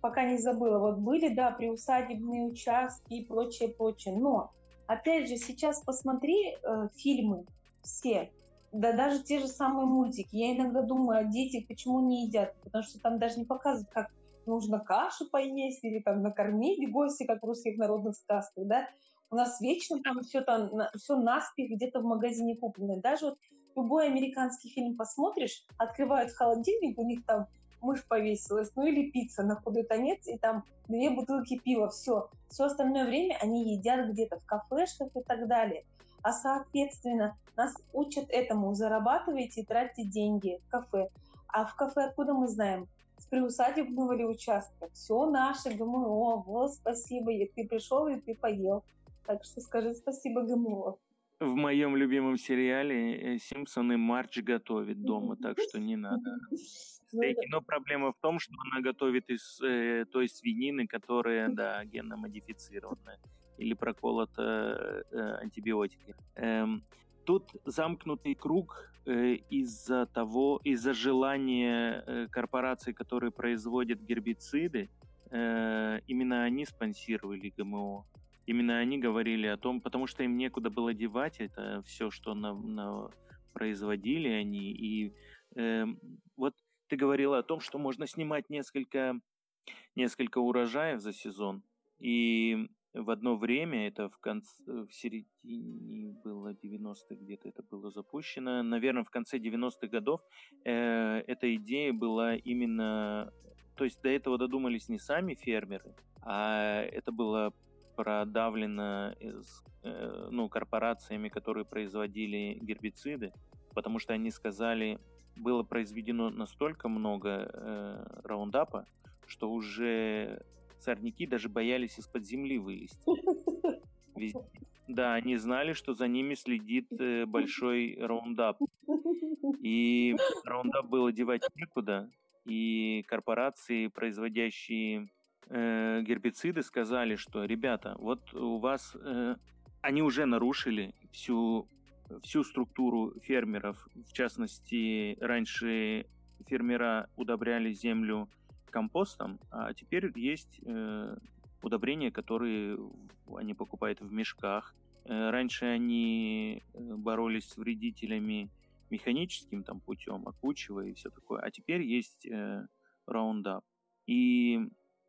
Speaker 2: пока не забыла. Вот были, да, приусадебные участки и прочее, прочее. Но, опять же, сейчас посмотри э, фильмы все, да даже те же самые мультики. Я иногда думаю, а дети почему не едят? Потому что там даже не показывают, как нужно кашу поесть или там накормить гостя, как в русских народных сказках, да? У нас вечно там все там, все наспех где-то в магазине куплено. Даже вот любой американский фильм посмотришь, открывают холодильник, у них там мышь повесилась, ну или пицца на худой конец, и там две бутылки пива, все. Все остальное время они едят где-то в кафешках и так далее. А соответственно, нас учат этому, зарабатывайте и тратьте деньги в кафе. А в кафе откуда мы знаем? С приусадебного ли участка? Все наше ГМО, вот спасибо, и ты пришел и ты поел. Так что скажи спасибо ГМО.
Speaker 1: В моем любимом сериале э, Симпсоны Марч готовит дома, так что не надо
Speaker 2: Ну,
Speaker 1: стейки. Но проблема в том, что она готовит из э, той свинины, которая, да, генно модифицированная или проколота э, антибиотиками. Эм, тут замкнутый круг э, из-за того, из-за желания э, корпораций, которые производят гербициды, э, именно они спонсировали ГМО. Именно они говорили о том, потому что им некуда было девать это все, что на, на- производили они. И эм, вот ты говорила о том, что можно снимать несколько, несколько урожаев за сезон. И в одно время, это в, конце, в середине было 90-х где-то это было запущено, наверное, в конце 90-х годов э, эта идея была именно... То есть до этого додумались не сами фермеры, а это было продавлено из, э, ну, корпорациями, которые производили гербициды, потому что они сказали, было произведено настолько много э, раундапа, что уже сорняки даже боялись из-под земли вылезти. Везде. Да, они знали, что за ними следит э, большой раундап. И раундап было девать некуда, и корпорации, производящие э, гербициды, сказали, что, ребята, вот у вас... э, они уже нарушили всю, всю структуру фермеров. В частности, раньше фермера удобряли землю компостом, а теперь есть э, удобрения, которые они покупают в мешках. Э, раньше они э, боролись с вредителями механическим там путем, окучивая и все такое. А теперь есть э, Roundup. И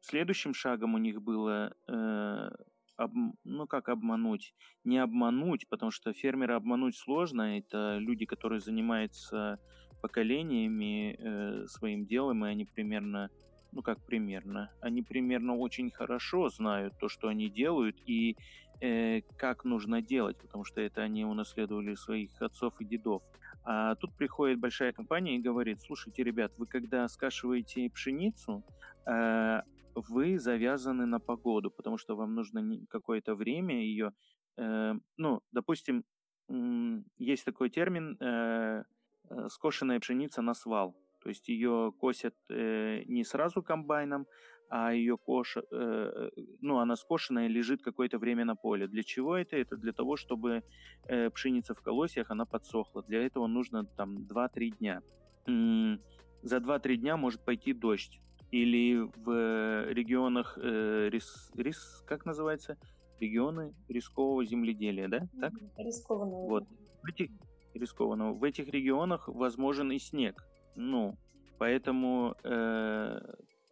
Speaker 1: следующим шагом у них было, э, об- ну как обмануть, не обмануть, потому что фермера обмануть сложно. Это люди, которые занимаются поколениями э, своим делом, и они примерно, ну как примерно, они примерно очень хорошо знают то, что они делают, и э, как нужно делать, потому что это они унаследовали своих отцов и дедов. А тут приходит большая компания и говорит, слушайте, ребят, вы когда скашиваете пшеницу, э, вы завязаны на погоду, потому что вам нужно какое-то время ее, э, ну, допустим, есть такой термин э, э, скошенная пшеница на свал. То есть ее косят э, не сразу комбайном, а ее коша, э, ну, она скошенная лежит какое-то время на поле. Для чего это? Это для того, чтобы э, пшеница в колосьях, она подсохла. Для этого нужно там 2-3 дня. За 2-3 дня может пойти дождь. Или в регионах э, рис, рис, как называется? Регионы рискового земледелия, да? Так?
Speaker 2: Рискованного.
Speaker 1: Вот. В этих, рискованного. В этих регионах возможен и снег. Ну, поэтому э,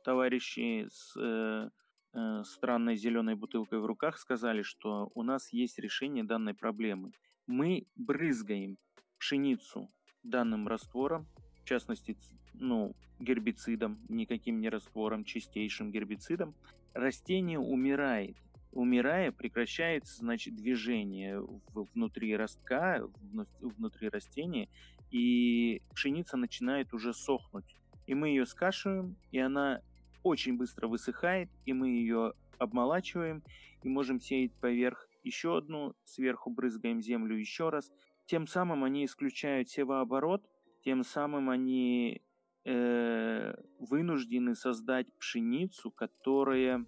Speaker 1: товарищи с э, э, странной зеленой бутылкой в руках сказали, что у нас есть решение данной проблемы. Мы брызгаем пшеницу данным раствором, в частности, ну, гербицидом, никаким не раствором, чистейшим гербицидом. Растение умирает. Умирая, прекращается, значит, движение внутри ростка, внутри растения, и пшеница начинает уже сохнуть. И мы ее скашиваем, и она очень быстро высыхает, и мы ее обмолачиваем и можем сеять поверх еще одну, сверху брызгаем землю еще раз. Тем самым они исключают севооборот, тем самым они э, вынуждены создать пшеницу, которая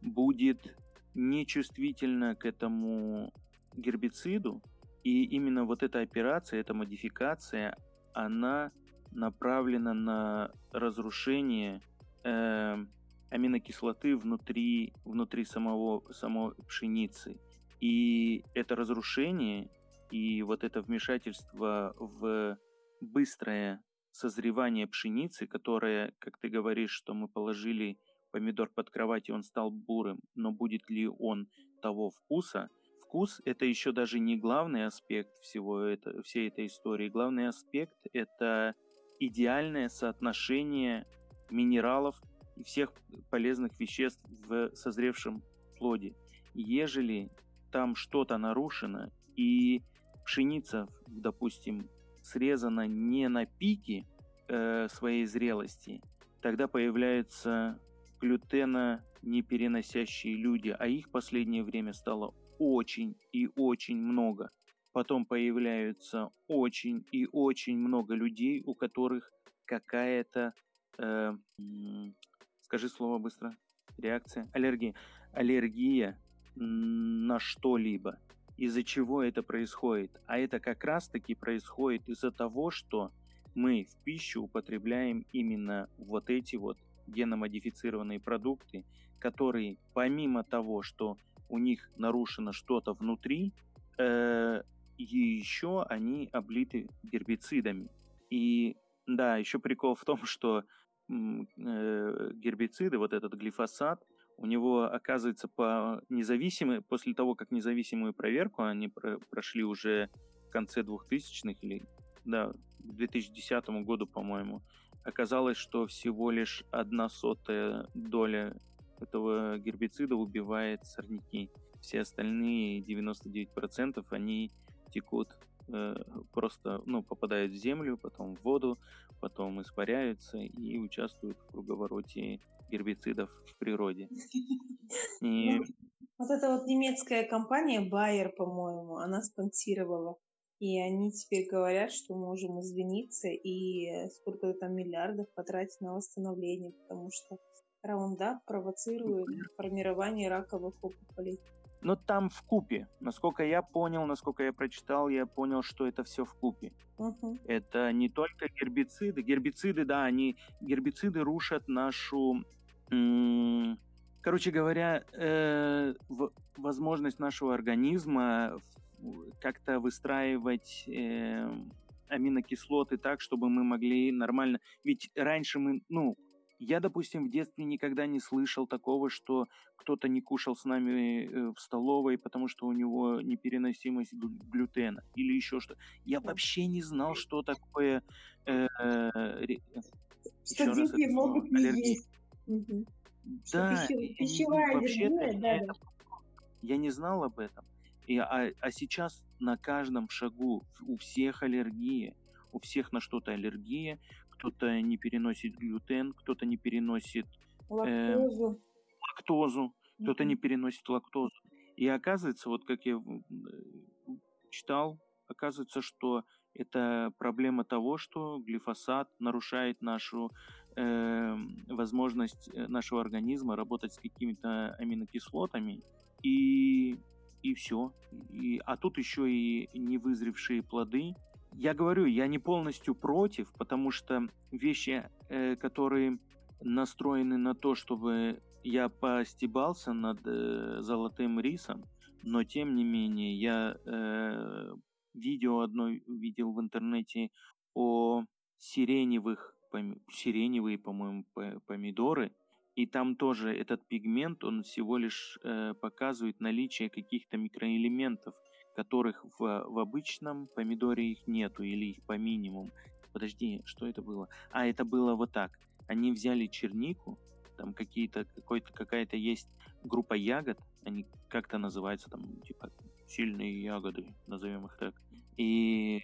Speaker 1: будет нечувствительна к этому гербициду. И именно вот эта операция, эта модификация, она направлена на разрушение э, аминокислоты внутри, внутри самого, самой пшеницы. И это разрушение и вот это вмешательство в быстрое созревание пшеницы, которое, как ты говоришь, что мы положили помидор под кровать, и он стал бурым, но будет ли он того вкуса? Вкус – это еще даже не главный аспект всего это, всей этой истории. Главный аспект – это идеальное соотношение минералов и всех полезных веществ в созревшем плоде. Ежели там что-то нарушено и пшеница, допустим, срезана не на пике э, своей зрелости, тогда появляются глютена непереносящие люди, а их последнее время стало очень и очень много. Потом появляются очень и очень много людей, у которых какая-то э, скажи слово быстро, реакция, аллергия, аллергия на что-либо. Из-за чего это происходит? А это как раз-таки происходит из-за того, что мы в пищу употребляем именно вот эти вот геномодифицированные продукты, которые помимо того, что у них нарушено что-то внутри, э, еще они облиты гербицидами. И да, еще прикол в том, что э, гербициды, вот этот глифосат, у него, оказывается, по независимой, после того, как независимую проверку они про, прошли уже в конце 2000-х или, да, к 2010 году, по-моему, оказалось, что всего лишь одна сотая доля этого гербицида убивает сорняки. Все остальные 99% они текут э, просто, ну, попадают в землю, потом в воду, потом испаряются и участвуют в круговороте гербицидов в природе.
Speaker 2: И... Ну, вот эта вот немецкая компания Bayer, по-моему, она спонсировала. И они теперь говорят, что можем извиниться и сколько-то там миллиардов потратить на восстановление, потому что раундап провоцирует формирование раковых опухолей.
Speaker 1: Но там в купе. Насколько я понял, насколько я прочитал, я понял, что это все в купе.
Speaker 2: Угу.
Speaker 1: Это не только гербициды. Гербициды, да, они гербициды рушат нашу, м- короче говоря, э- возможность нашего организма как-то выстраивать э- аминокислоты так, чтобы мы могли нормально. Ведь раньше мы, ну, я, допустим, в детстве никогда не слышал такого, что кто-то не кушал с нами э, в столовой, потому что у него непереносимость глютена или еще что. Я вообще не знал, что такое. Э, э,
Speaker 2: что дети могут не есть.
Speaker 1: Да, пищевая вообще аллергия, да, Я не знал об этом. И, а, а сейчас на каждом шагу у всех аллергия, у всех на что-то аллергия, кто-то не переносит глютен, кто-то не переносит
Speaker 2: э, лактозу,
Speaker 1: лактозу кто-то не переносит лактозу. И оказывается, вот как я читал, оказывается, что это проблема того, что глифосат нарушает нашу э, возможность э, нашего организма работать с какими-то аминокислотами, и, и все. И, а тут еще и невызревшие плоды. Я говорю, я не полностью против, потому что вещи, э, которые настроены на то, чтобы я постебался над э, золотым рисом, но тем не менее я э, видео одно видел в интернете о сиреневых, сиреневые, по-моему, помидоры, и там тоже этот пигмент, он всего лишь э, показывает наличие каких-то микроэлементов, которых в, в обычном помидоре их нету или их по минимуму. Подожди, что это было? А, это было вот так. Они взяли чернику, там какие-то, какой-то, какая-то есть группа ягод, они как-то называются, там, типа, сильные ягоды, назовем их так. И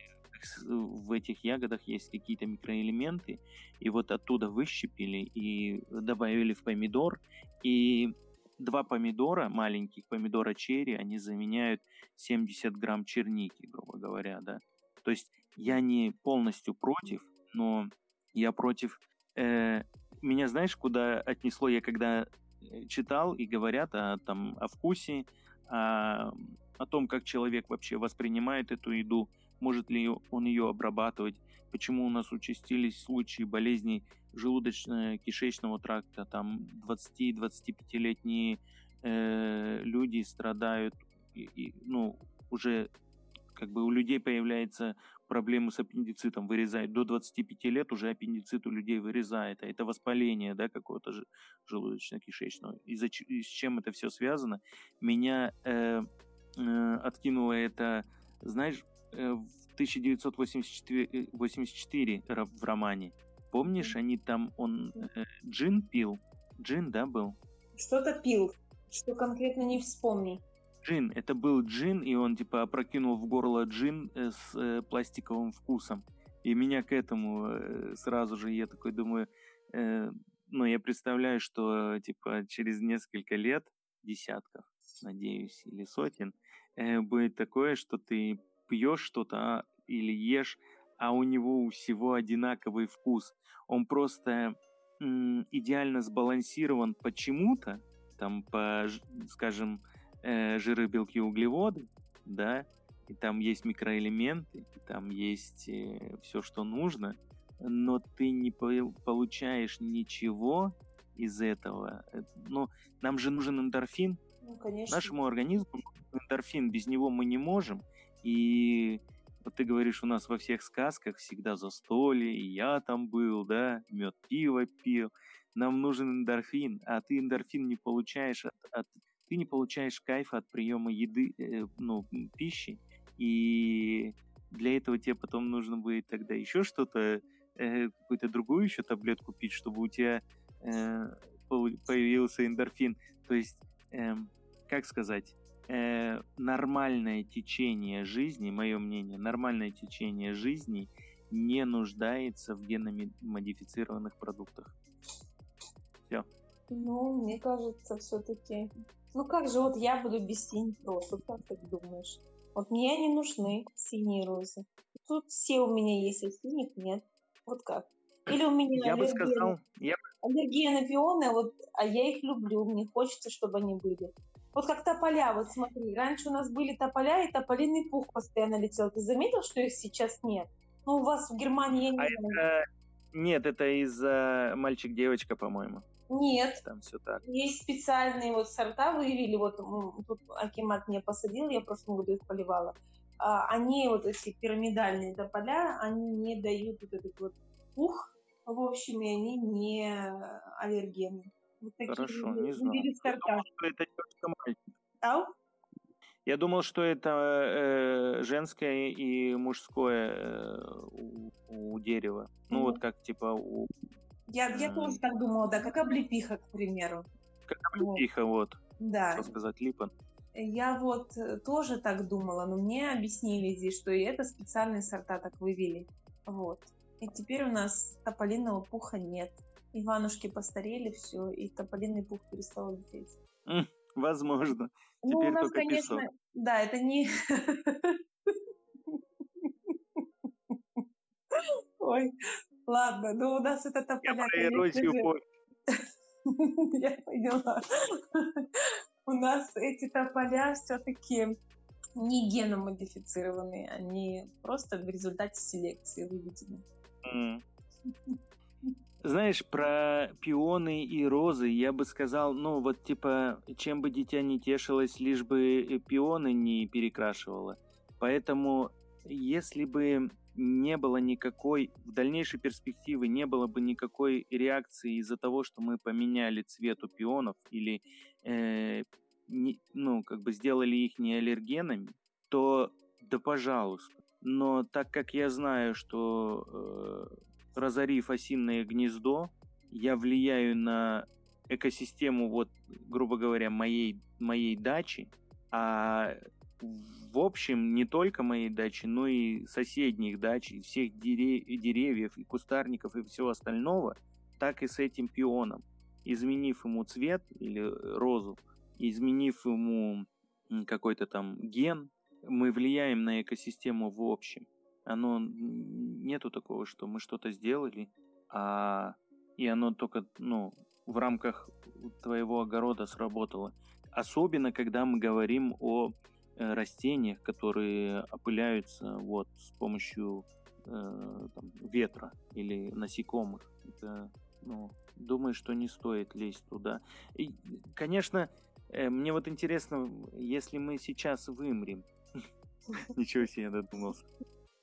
Speaker 1: в этих ягодах есть какие-то микроэлементы, и вот оттуда выщепили и добавили в помидор, и два помидора, маленьких помидора черри, они заменяют 70 грамм черники, грубо говоря, да. То есть я не полностью против, но я против... Э, меня знаешь, куда отнесло я, когда э, читал и говорят о, там, о вкусе, о, о том, как человек вообще воспринимает эту еду, может ли он ее обрабатывать, почему у нас участились случаи болезней желудочно-кишечного тракта, там 20-25-летние э, люди страдают, и, и, ну, уже как бы у людей появляется проблемы с аппендицитом, вырезает до 25 лет уже аппендицит у людей вырезает, а это воспаление, да, какого-то же желудочно-кишечного. И, за, и с чем это все связано? Меня э, э, откинуло это, знаешь, Э, в 1984 84 э, в романе. Помнишь, они там, он э, джин пил? Джин, да, был?
Speaker 2: Что-то пил, что конкретно не вспомню.
Speaker 1: Джин, это был джин, и он типа опрокинул в горло джин э, с э, пластиковым вкусом. И меня к этому э, сразу же, я такой думаю, э, ну, я представляю, что типа через несколько лет, десятков, надеюсь, или сотен, э, будет такое, что ты пьешь что-то а, или ешь, а у него у всего одинаковый вкус. Он просто м, идеально сбалансирован почему-то, там по, скажем, э, жиры, белки, углеводы, да, и там есть микроэлементы, и там есть э, все, что нужно, но ты не по- получаешь ничего из этого. Ну, нам же нужен эндорфин.
Speaker 2: Ну, конечно.
Speaker 1: Нашему организму эндорфин, без него мы не можем. И вот ты говоришь, у нас во всех сказках всегда застолье, и я там был, да, мед пиво пил. Нам нужен эндорфин, а ты эндорфин не получаешь от, от ты не получаешь кайфа от приема еды, э, ну, пищи, и для этого тебе потом нужно будет тогда еще что-то, э, какую-то другую еще таблетку пить, чтобы у тебя э, появился эндорфин. То есть, э, как сказать, э, нормальное течение жизни, мое мнение, нормальное течение жизни не нуждается в геномодифицированных продуктах. Все.
Speaker 2: Ну, мне кажется, все-таки. Ну как же вот я буду без синих роз? Вот как ты думаешь? Вот мне они нужны, синие розы. Тут все у меня есть, а синих нет. Вот как? Или у меня
Speaker 1: я аллергия, бы сказал, я...
Speaker 2: аллергия на пионы, вот, а я их люблю, мне хочется, чтобы они были. Вот как тополя, вот смотри, раньше у нас были тополя, и тополиный пух постоянно летел. Ты заметил, что их сейчас нет? Ну, у вас в Германии я не а
Speaker 1: знаю. Это... Нет, это из-за мальчик-девочка, по-моему.
Speaker 2: Нет.
Speaker 1: Там все так.
Speaker 2: Есть специальные вот сорта выявили, вот тут Акимат мне посадил, я в прошлом году их поливала. А, они, вот эти пирамидальные тополя, они не дают вот этот вот пух, в общем, и они не аллергены.
Speaker 1: Вот такие Хорошо, не знаю. Я думал, что это девочка-мальчик.
Speaker 2: Ау?
Speaker 1: Я думал, что это э, женское и мужское э, у, у дерева. Ну, mm-hmm. вот как типа у...
Speaker 2: Я, я тоже так думала, да, как облепиха, к примеру.
Speaker 1: Как облепиха, вот. вот.
Speaker 2: Да.
Speaker 1: Что сказать, липан.
Speaker 2: Я вот э, тоже так думала, но мне объяснили здесь, что и это специальные сорта так вывели. Вот. И теперь у нас тополиного пуха нет. Иванушки постарели, все, и тополиный пух перестал лететь.
Speaker 1: Возможно. Ну, Теперь у нас, конечно, песок.
Speaker 2: да, это не... Ой, Ладно, ну у нас это тополя,
Speaker 1: Я про эрозию
Speaker 2: Я поняла. У нас эти тополя все-таки не геномодифицированные, они просто в результате селекции выведены.
Speaker 1: Знаешь, про пионы и розы я бы сказал, ну вот типа, чем бы дитя не тешилось, лишь бы пионы не перекрашивало. Поэтому, если бы не было никакой, в дальнейшей перспективы не было бы никакой реакции из-за того, что мы поменяли цвет у пионов или, э, не, ну, как бы сделали их не аллергенами, то да пожалуйста. Но так как я знаю, что э, разорив осиное гнездо, я влияю на экосистему, вот, грубо говоря, моей, моей дачи, а в общем, не только моей дачи, но и соседних дач, и всех дерев- деревьев, и кустарников, и всего остального, так и с этим пионом. Изменив ему цвет или розу, изменив ему какой-то там ген, мы влияем на экосистему в общем. Оно нету такого, что мы что-то сделали, а и оно только ну, в рамках твоего огорода сработало. Особенно, когда мы говорим о Э, растениях, которые опыляются вот с помощью э, там, ветра или насекомых. Это, ну, думаю, что не стоит лезть туда. И, конечно, э, мне вот интересно, если мы сейчас вымрем, ничего себе я додумался.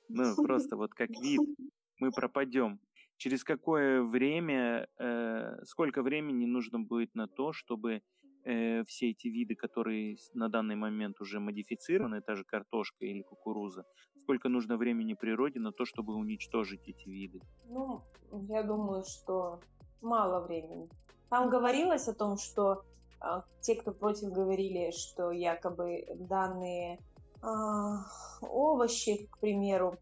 Speaker 1: Ну, просто вот как вид, мы пропадем. Через какое время, э, сколько времени нужно будет на то, чтобы э, все эти виды, которые на данный момент уже модифицированы, та же картошка или кукуруза, сколько нужно времени природе на то, чтобы уничтожить эти виды?
Speaker 2: Ну, я думаю, что мало времени. Там говорилось о том, что э, те, кто против, говорили, что якобы данные овощи, к примеру,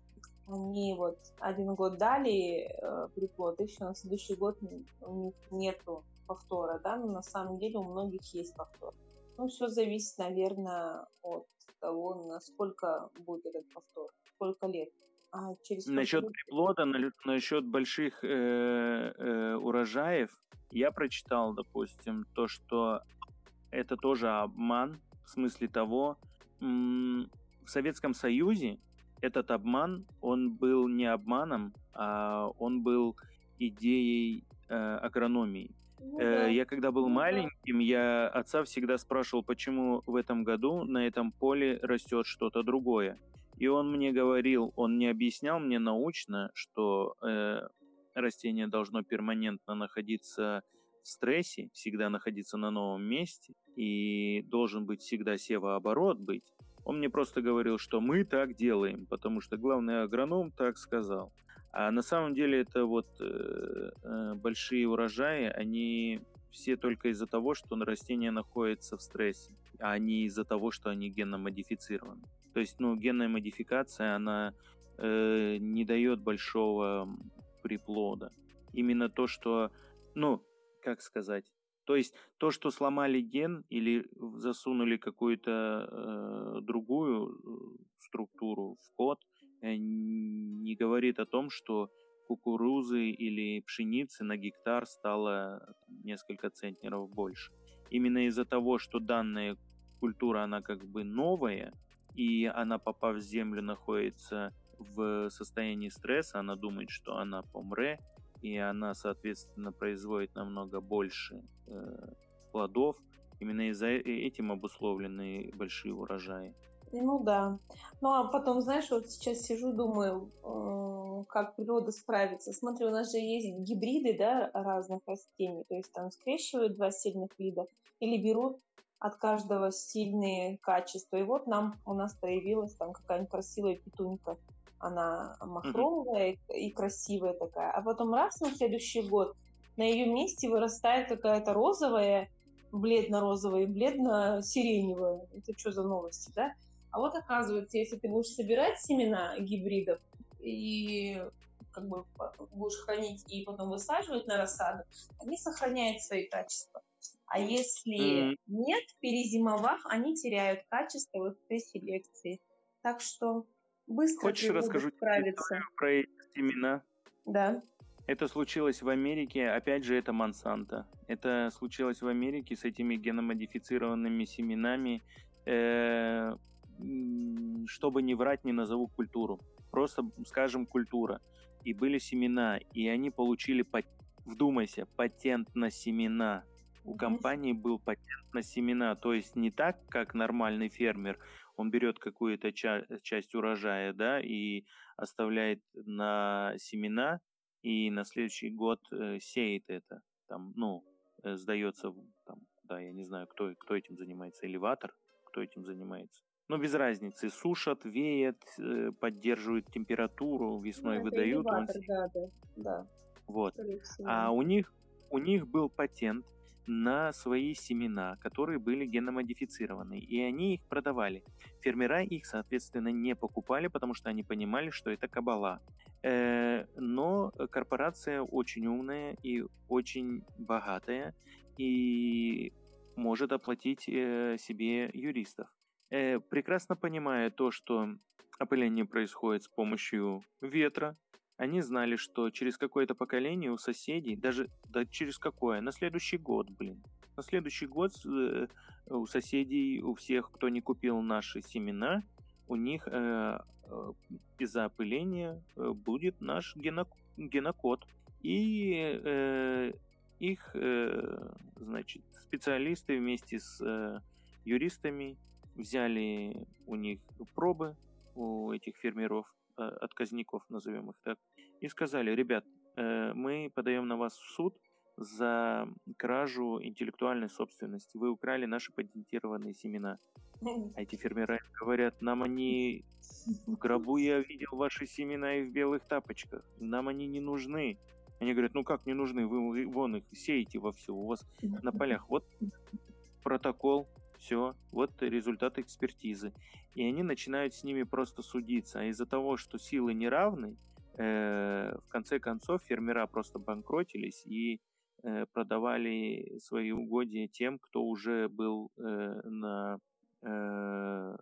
Speaker 2: они вот один год дали э, приплод, и все, на следующий год у них нету повтора, да, но на самом деле у многих есть повтор. Ну, все зависит, наверное, от того, насколько будет этот повтор, сколько лет.
Speaker 1: А через насчет лет... приплода, насчет больших э, э, урожаев, я прочитал, допустим, то, что это тоже обман, в смысле того, в Советском Союзе этот обман, он был не обманом, а он был идеей э, агрономии. Ну, э, да. Я когда был ну, маленьким, я отца всегда спрашивал, почему в этом году на этом поле растет что-то другое. И он мне говорил, он не объяснял мне научно, что э, растение должно перманентно находиться в стрессе, всегда находиться на новом месте, и должен быть всегда севооборот быть. Он мне просто говорил, что мы так делаем, потому что главный агроном так сказал. А на самом деле это вот э, э, большие урожаи, они все только из-за того, что растение находится в стрессе, а не из-за того, что они генно модифицированы. То есть, ну, генная модификация, она э, не дает большого приплода. Именно то, что, ну, как сказать, то есть то, что сломали ген или засунули какую-то э, другую э, структуру в код, Э, не говорит о том, что кукурузы или пшеницы на гектар стало несколько центнеров больше. Именно из-за того, что данная культура, она как бы новая, и она, попав в землю, находится в состоянии стресса, она думает, что она помре, и она, соответственно, производит намного больше э, плодов. Именно из-за э, этим обусловлены большие урожаи.
Speaker 2: Ну да. Ну а потом, знаешь, вот сейчас сижу, думаю, э, как природа справится. Смотри, у нас же есть гибриды, да, разных растений. То есть там скрещивают два сильных вида или берут от каждого сильные качества. И вот нам у нас появилась там какая-нибудь красивая петунька. Она махровая mm-hmm. и красивая такая. А потом раз на следующий год на ее месте вырастает какая-то розовая, бледно-розовая и бледно-сиреневая. Это что за новости, да? А вот оказывается, если ты будешь собирать семена гибридов и как бы будешь хранить и потом высаживать на рассаду, они сохраняют свои качества. А если mm. нет, перезимовав, они теряют качество вот при селекции. Так что быстро
Speaker 1: Хочешь расскажу
Speaker 2: справиться.
Speaker 1: про эти семена?
Speaker 2: Да.
Speaker 1: Это случилось в Америке, опять же, это Монсанто. Это случилось в Америке с этими геномодифицированными семенами. Э, чтобы не врать, не назову культуру. Просто скажем культура. И были семена, и они получили, вдумайся, патент на семена. У компании был патент на семена, то есть не так, как нормальный фермер, он берет какую-то ча- часть урожая, да, и оставляет на семена, и на следующий год э, сеет это. Там, ну, э, сдается, там, да, я не знаю, кто, кто этим занимается, элеватор, кто этим занимается. Но без разницы, сушат, веят, э, поддерживают температуру, весной ну, выдают. Элеватор, он... да, да, да. Вот. А у них, у них был патент на свои семена, которые были геномодифицированы, и они их продавали. Фермера их, соответственно, не покупали, потому что они понимали, что это кабала. Э, но корпорация очень умная и очень богатая, и может оплатить э, себе юристов. Э, прекрасно понимая то, что опыление происходит с помощью ветра, они знали, что через какое-то поколение у соседей, даже да через какое, на следующий год, блин, на следующий год э, у соседей, у всех, кто не купил наши семена, у них э, э, из-за опыления э, будет наш генок, генокод. И э, их, э, значит, специалисты вместе с э, юристами взяли у них пробы, у этих фермеров, отказников, назовем их так, и сказали, ребят, э, мы подаем на вас в суд за кражу интеллектуальной собственности. Вы украли наши патентированные семена. А эти фермеры говорят, нам они в гробу я видел ваши семена и в белых тапочках. Нам они не нужны. Они говорят, ну как не нужны, вы вон их сеете во все, у вас на полях. Вот протокол, все, вот результат экспертизы. И они начинают с ними просто судиться. А из-за того, что силы неравны, э, в конце концов фермера просто банкротились и э, продавали свои угодья тем, кто уже был э, на э,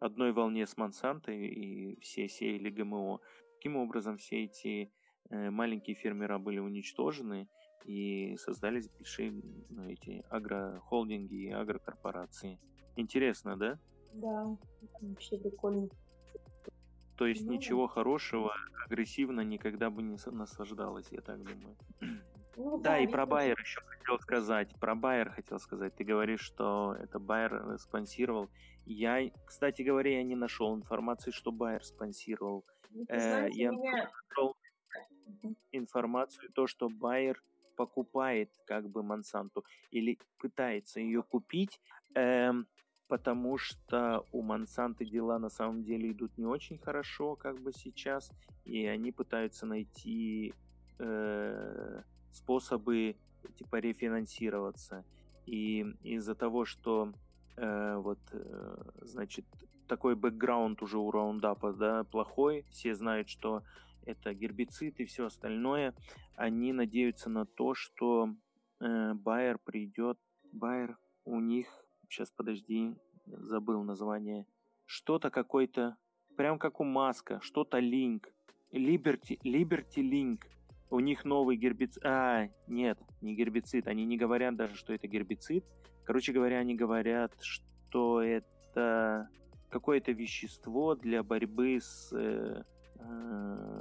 Speaker 1: одной волне с Монсанто и все сеяли ГМО. Таким образом, все эти э, маленькие фермера были уничтожены, и создались большие ну, эти агрохолдинги и агрокорпорации. Интересно, да?
Speaker 2: Да, вообще прикольно.
Speaker 1: То есть ну, ничего хорошего агрессивно никогда бы не наслаждалось, я так думаю. Ну, да, да, и про Байер еще хотел сказать. Про Байер хотел сказать. Ты говоришь, что это Байер э, спонсировал. Я, кстати говоря, я не нашел информации, что Байер спонсировал. Ну, э, я меня... нашел информацию, то, что Байер покупает как бы Монсанту или пытается ее купить, эм, потому что у Монсанты дела на самом деле идут не очень хорошо как бы сейчас, и они пытаются найти э, способы типа рефинансироваться. И из-за того, что э, вот, э, значит, такой бэкграунд уже у раундапа, да, плохой, все знают, что это гербицид и все остальное, они надеются на то, что э, Байер придет, Байер у них, сейчас подожди, забыл название, что-то какой-то, прям как у Маска, что-то Link, Liberty, Liberty Link, у них новый гербицид, а, нет, не гербицид, они не говорят даже, что это гербицид, короче говоря, они говорят, что это какое-то вещество для борьбы с Э,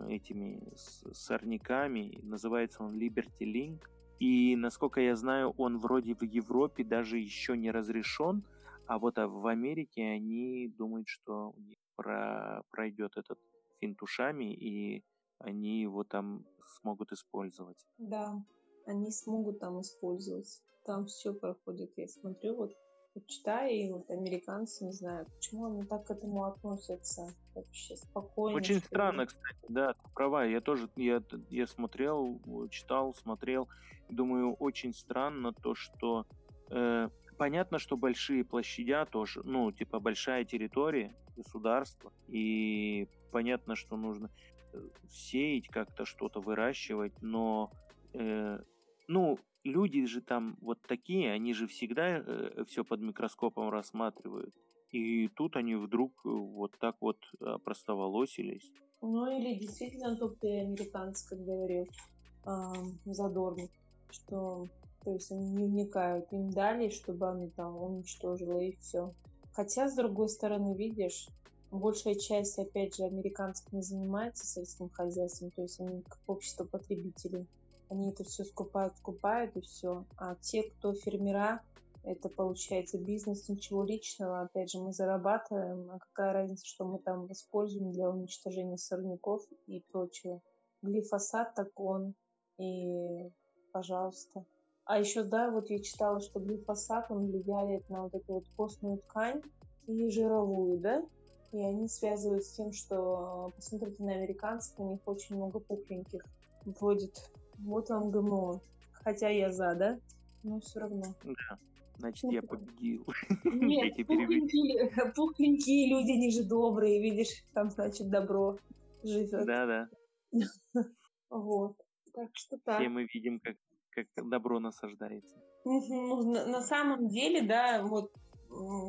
Speaker 1: этими сорняками. Называется он Liberty Link. И, насколько я знаю, он вроде в Европе даже еще не разрешен, а вот а в Америке они думают, что про, пройдет этот финт ушами, и они его там смогут использовать.
Speaker 2: Да, они смогут там использовать. Там все проходит. Я смотрю, вот читаю, и вот американцы, не знаю, почему они так к этому относятся вообще спокойно.
Speaker 1: Очень странно, кстати, да, ты права, я тоже, я, я смотрел, читал, смотрел, думаю, очень странно то, что э, понятно, что большие площадя тоже, ну, типа большая территория, государство, и понятно, что нужно э, сеять как-то что-то, выращивать, но э, ну, люди же там вот такие, они же всегда э, все под микроскопом рассматривают. И тут они вдруг э, вот так вот простоволосились.
Speaker 2: Ну или действительно тупые американцы, как говорил э, Задорный, что то есть они не вникают, им дали, чтобы она там уничтожила и все. Хотя, с другой стороны, видишь, большая часть, опять же, американцев не занимается сельским хозяйством, то есть они как общество потребителей. Они это все скупают, скупают и все. А те, кто фермера, это получается бизнес, ничего личного. Опять же, мы зарабатываем, а какая разница, что мы там используем для уничтожения сорняков и прочего. Глифосат так он, и пожалуйста. А еще, да, вот я читала, что глифосат, он влияет на вот эту вот костную ткань и жировую, да? И они связывают с тем, что, посмотрите на американцев, у них очень много пухленьких вводит. Вот вам ГМО. Хотя я за, да? Но все равно.
Speaker 1: Да. Значит, я победил.
Speaker 2: Нет, пухленькие, пухленькие люди, они же добрые, видишь, там, значит, добро живет.
Speaker 1: Да, да.
Speaker 2: Вот. Так что так.
Speaker 1: Все мы видим, как, как добро насаждается.
Speaker 2: На, на самом деле, да, вот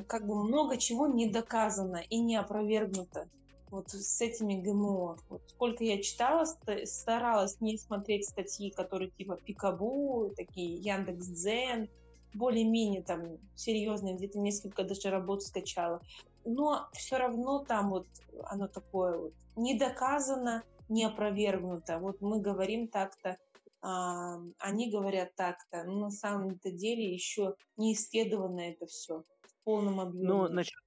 Speaker 2: как бы много чего не доказано и не опровергнуто вот с этими ГМО. Вот сколько я читала, старалась не смотреть статьи, которые типа Пикабу, такие Яндекс Дзен, более-менее там серьезные, где-то несколько даже работ скачала. Но все равно там вот оно такое вот не доказано, не опровергнуто. Вот мы говорим так-то, а, они говорят так-то. Но на самом-то деле еще не исследовано это все в полном объеме.
Speaker 1: Ну, насчет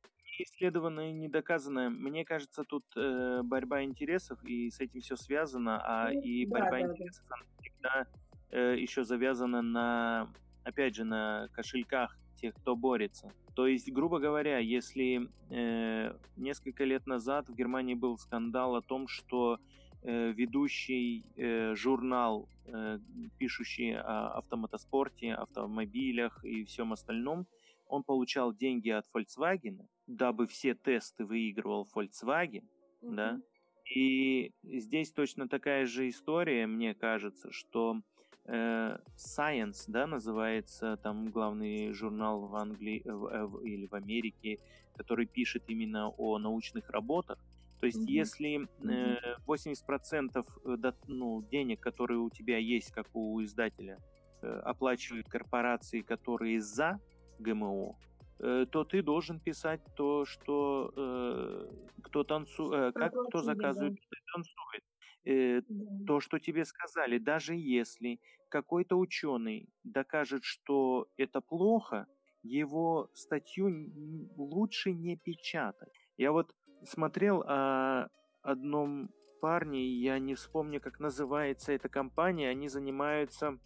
Speaker 1: исследованное и недоказанное. Мне кажется, тут э, борьба интересов, и с этим все связано, а ну, и да, борьба да, интересов да. всегда э, еще завязана на, опять же, на кошельках тех, кто борется. То есть, грубо говоря, если э, несколько лет назад в Германии был скандал о том, что э, ведущий э, журнал, э, пишущий о автомотоспорте, автомобилях и всем остальном, он получал деньги от Volkswagen, дабы все тесты выигрывал Volkswagen, mm-hmm. да. И здесь точно такая же история, мне кажется, что э, Science, да, называется там главный журнал в Англии э, в, или в Америке, который пишет именно о научных работах. То есть, mm-hmm. если э, 80% э, ну, денег, которые у тебя есть, как у издателя, э, оплачивают корпорации, которые за ГМО, э, то ты должен писать то, что э, кто танцует, э, как кто заказывает, да. танцует. Э, да. То, что тебе сказали, даже если какой-то ученый докажет, что это плохо, его статью лучше не печатать. Я вот смотрел о одном парне, я не вспомню, как называется эта компания, они занимаются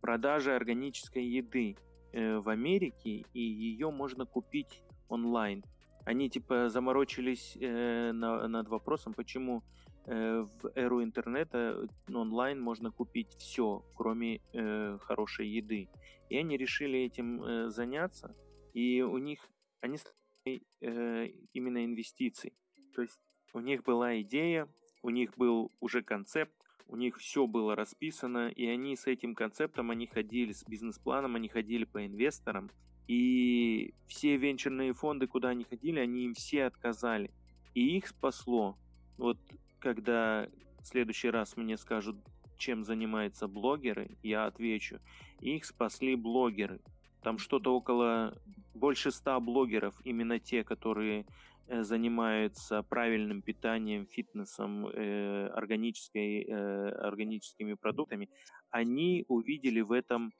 Speaker 1: продажей органической еды. Э, в Америке, и ее можно купить онлайн. Они типа заморочились э, на, над вопросом, почему э, в эру интернета онлайн можно купить все, кроме э, хорошей еды. И они решили этим э, заняться, и у них они э, именно инвестиций. То есть у них была идея, у них был уже концепт, у них все было расписано, и они с этим концептом, они ходили, с бизнес-планом, они ходили по инвесторам, и все венчурные фонды, куда они ходили, они им все отказали. И их спасло. Вот когда в следующий раз мне скажут, чем занимаются блогеры, я отвечу. Их спасли блогеры. Там что-то около больше ста блогеров, именно те, которые Э, занимаются правильным питанием, фитнесом, э, органической, э, органическими продуктами, они увидели в этом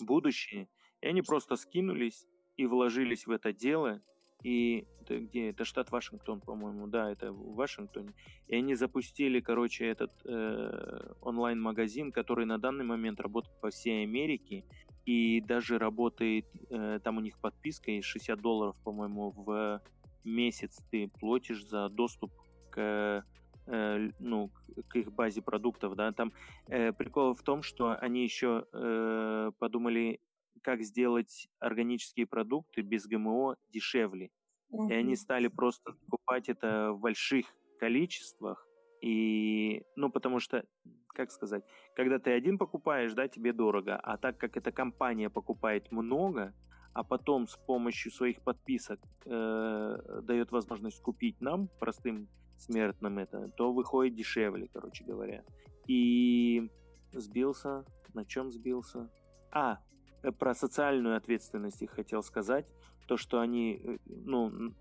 Speaker 1: будущее, и они просто скинулись и вложились в это дело, и это где? Это штат Вашингтон, по-моему, да, это в Вашингтоне. И они запустили, короче, этот э, онлайн-магазин, который на данный момент работает по всей Америке, и даже работает, э, там у них подписка и 60 долларов, по-моему, в месяц ты платишь за доступ к э, ну, к их базе продуктов, да, там э, прикол в том, что они еще э, подумали, как сделать органические продукты без ГМО дешевле, mm-hmm. и они стали просто покупать это в больших количествах, и, ну, потому что, как сказать, когда ты один покупаешь, да, тебе дорого, а так как эта компания покупает много, а потом с помощью своих подписок э, дает возможность купить нам, простым смертным это, то выходит дешевле, короче говоря. И сбился, на чем сбился? А, э, про социальную ответственность их хотел сказать. То, что они, э, ну,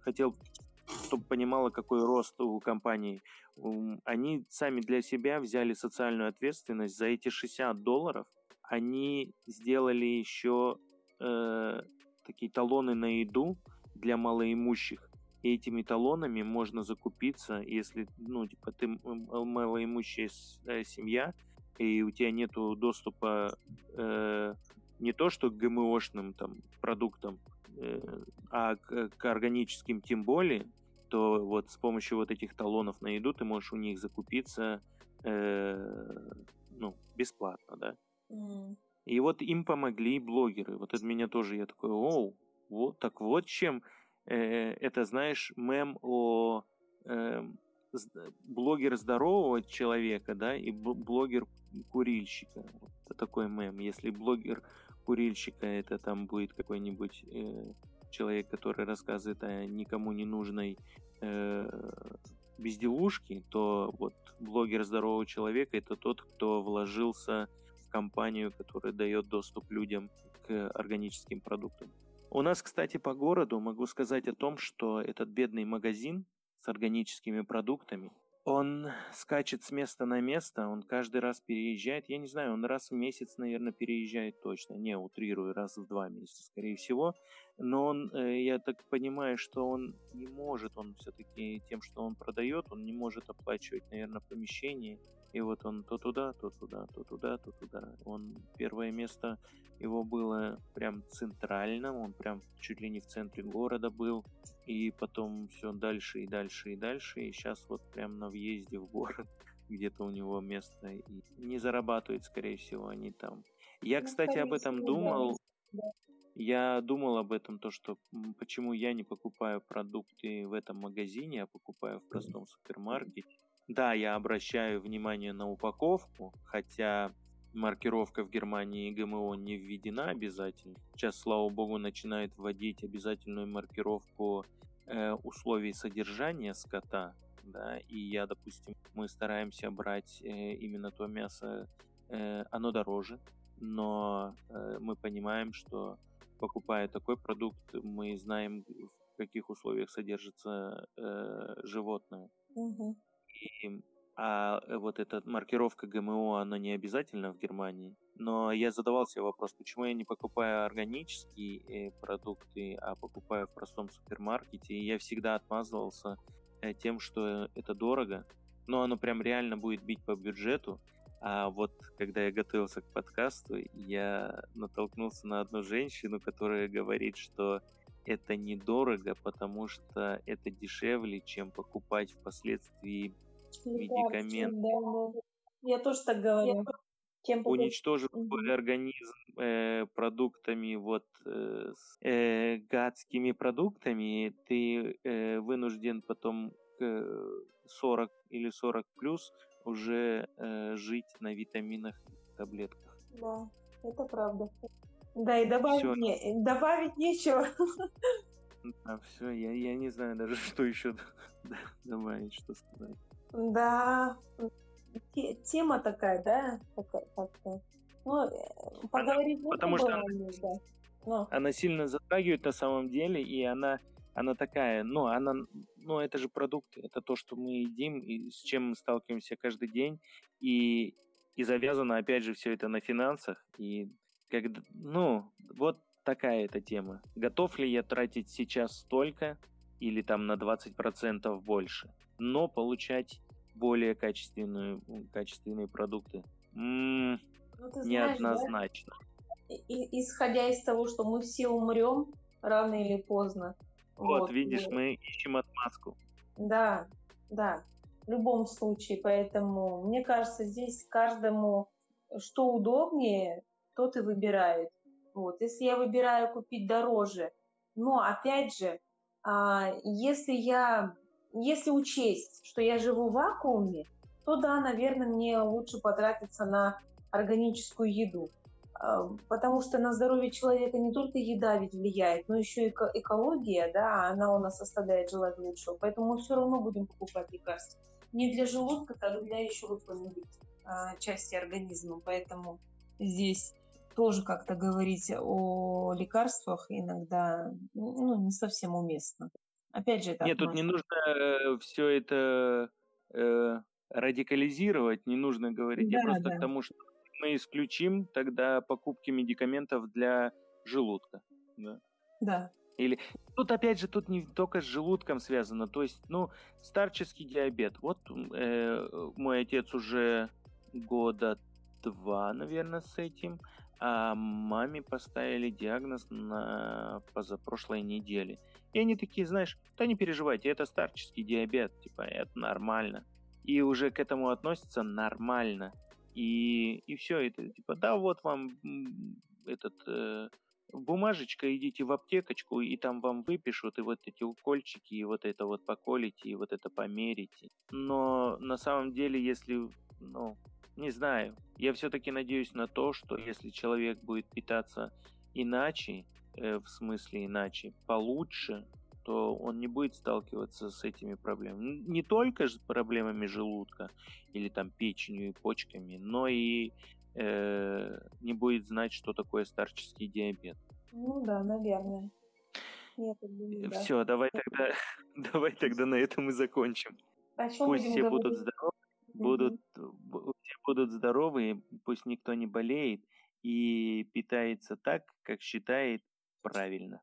Speaker 1: хотел, чтобы понимала, какой рост у компании. Они сами для себя взяли социальную ответственность. За эти 60 долларов они сделали еще э, такие талоны на еду для малоимущих. И этими талонами можно закупиться, если, ну, типа, ты малоимущая э, семья, и у тебя нету доступа э, не то что к ГМОшным там продуктам, э, а к, к органическим тем более, то вот с помощью вот этих талонов на еду ты можешь у них закупиться э, ну, бесплатно, да. Mm. И вот им помогли блогеры. Вот это меня тоже, я такой, оу, вот так вот чем э, это, знаешь, мем о э, блогер здорового человека, да, и блогер курильщика. Это такой мем. Если блогер курильщика, это там будет какой-нибудь э, человек, который рассказывает о никому не нужной э, безделушке, то вот блогер здорового человека это тот, кто вложился компанию, которая дает доступ людям к органическим продуктам. У нас, кстати, по городу могу сказать о том, что этот бедный магазин с органическими продуктами, он скачет с места на место, он каждый раз переезжает. Я не знаю, он раз в месяц, наверное, переезжает точно. Не утрирую, раз в два месяца, скорее всего. Но он, э, я так понимаю, что он не может, он все-таки тем, что он продает, он не может оплачивать, наверное, помещение и вот он то туда, то туда, то туда, то туда. Он первое место его было прям центральным, он прям чуть ли не в центре города был. И потом все дальше и дальше и дальше. И сейчас вот прям на въезде в город где-то у него место. И не зарабатывает, скорее всего, они там. Я, ну, кстати, об этом думал. Я думал об этом, то, что почему я не покупаю продукты в этом магазине, а покупаю в простом супермаркете. Да, я обращаю внимание на упаковку, хотя маркировка в Германии ГМО не введена обязательно. Сейчас, слава богу, начинает вводить обязательную маркировку э, условий содержания скота. Да, и я, допустим, мы стараемся брать э, именно то мясо, э, оно дороже, но э, мы понимаем, что покупая такой продукт, мы знаем, в каких условиях содержится э, животное. Угу. А э, вот эта маркировка ГМО, она не обязательно в Германии. Но я задавал себе вопрос, почему я не покупаю органические э, продукты, а покупаю в простом супермаркете. И я всегда отмазывался э, тем, что это дорого. Но оно прям реально будет бить по бюджету. А вот когда я готовился к подкасту, я натолкнулся на одну женщину, которая говорит, что это недорого, потому что это дешевле, чем покупать впоследствии медикамент.
Speaker 2: Да, Я тоже так говорю.
Speaker 1: Чем уничтожив угу. организм э, продуктами, вот э, с э, гадскими продуктами, ты э, вынужден потом э, 40 или 40 плюс уже э, жить на витаминах и таблетках.
Speaker 2: Да, это правда. Да, и добавить, не, добавить нечего.
Speaker 1: А все, я, я не знаю даже, что еще добавить, что сказать.
Speaker 2: Да, тема такая, да, такая, как-то. Ну, э, поговорить
Speaker 1: Потому что она, да. Но. она сильно затрагивает на самом деле, и она, она такая, ну, она, ну, это же продукты, это то, что мы едим, и с чем мы сталкиваемся каждый день, и, и завязано, опять же, все это на финансах, и когда, ну, вот такая эта тема. Готов ли я тратить сейчас столько или там на 20% больше, но получать более качественную, качественные продукты? М-м, ну, неоднозначно.
Speaker 2: Да? И, исходя из того, что мы все умрем рано или поздно.
Speaker 1: Вот, вот видишь, и... мы ищем отмазку.
Speaker 2: Да, да, в любом случае. Поэтому, мне кажется, здесь каждому что удобнее, тот и выбирает. Вот. Если я выбираю купить дороже, но опять же, а, если я, если учесть, что я живу в вакууме, то да, наверное, мне лучше потратиться на органическую еду. а, потому что на здоровье человека не только еда ведь влияет, но еще и экология, да, она у нас оставляет желать лучшего. Поэтому мы все равно будем покупать лекарства. Не для желудка, так для еще какой-нибудь а, части организма. Поэтому здесь тоже как-то говорить о лекарствах иногда ну, не совсем уместно. Опять же,
Speaker 1: это Нет, тут не нужно э, все это э, радикализировать, не нужно говорить. Да, Я просто да. к тому, что мы исключим тогда покупки медикаментов для желудка. Да.
Speaker 2: да.
Speaker 1: Или тут опять же тут не только с желудком связано, то есть ну старческий диабет. Вот э, мой отец уже года два, наверное, с этим, а маме поставили диагноз на позапрошлой неделе. И они такие, знаешь, да не переживайте, это старческий диабет, типа это нормально. И уже к этому относятся нормально. И, и все это, типа, да, вот вам этот э, бумажечка, идите в аптекочку, и там вам выпишут, и вот эти укольчики, и вот это вот поколите, и вот это померите. Но на самом деле, если, ну, не знаю, я все-таки надеюсь на то, что если человек будет питаться иначе, э, в смысле иначе, получше, то он не будет сталкиваться с этими проблемами. Не только с проблемами желудка или там печенью и почками, но и э, не будет знать, что такое старческий диабет.
Speaker 2: Ну да, наверное.
Speaker 1: Нет, думаю, да. Все, давай тогда, давай тогда на этом и закончим. А пусть все говорить? будут здоровы, будут, будут здоровы, пусть никто не болеет и питается так, как считает правильно.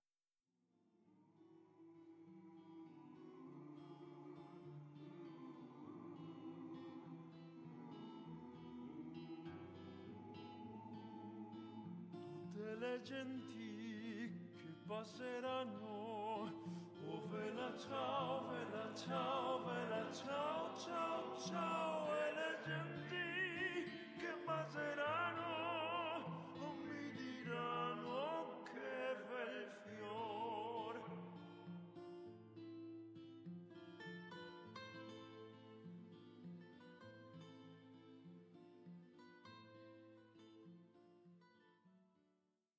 Speaker 1: le genti che passeranno. Oh vela ciao, vela ciao, vela ciao, ciao, ciao. che passeranno, oh mi diranno.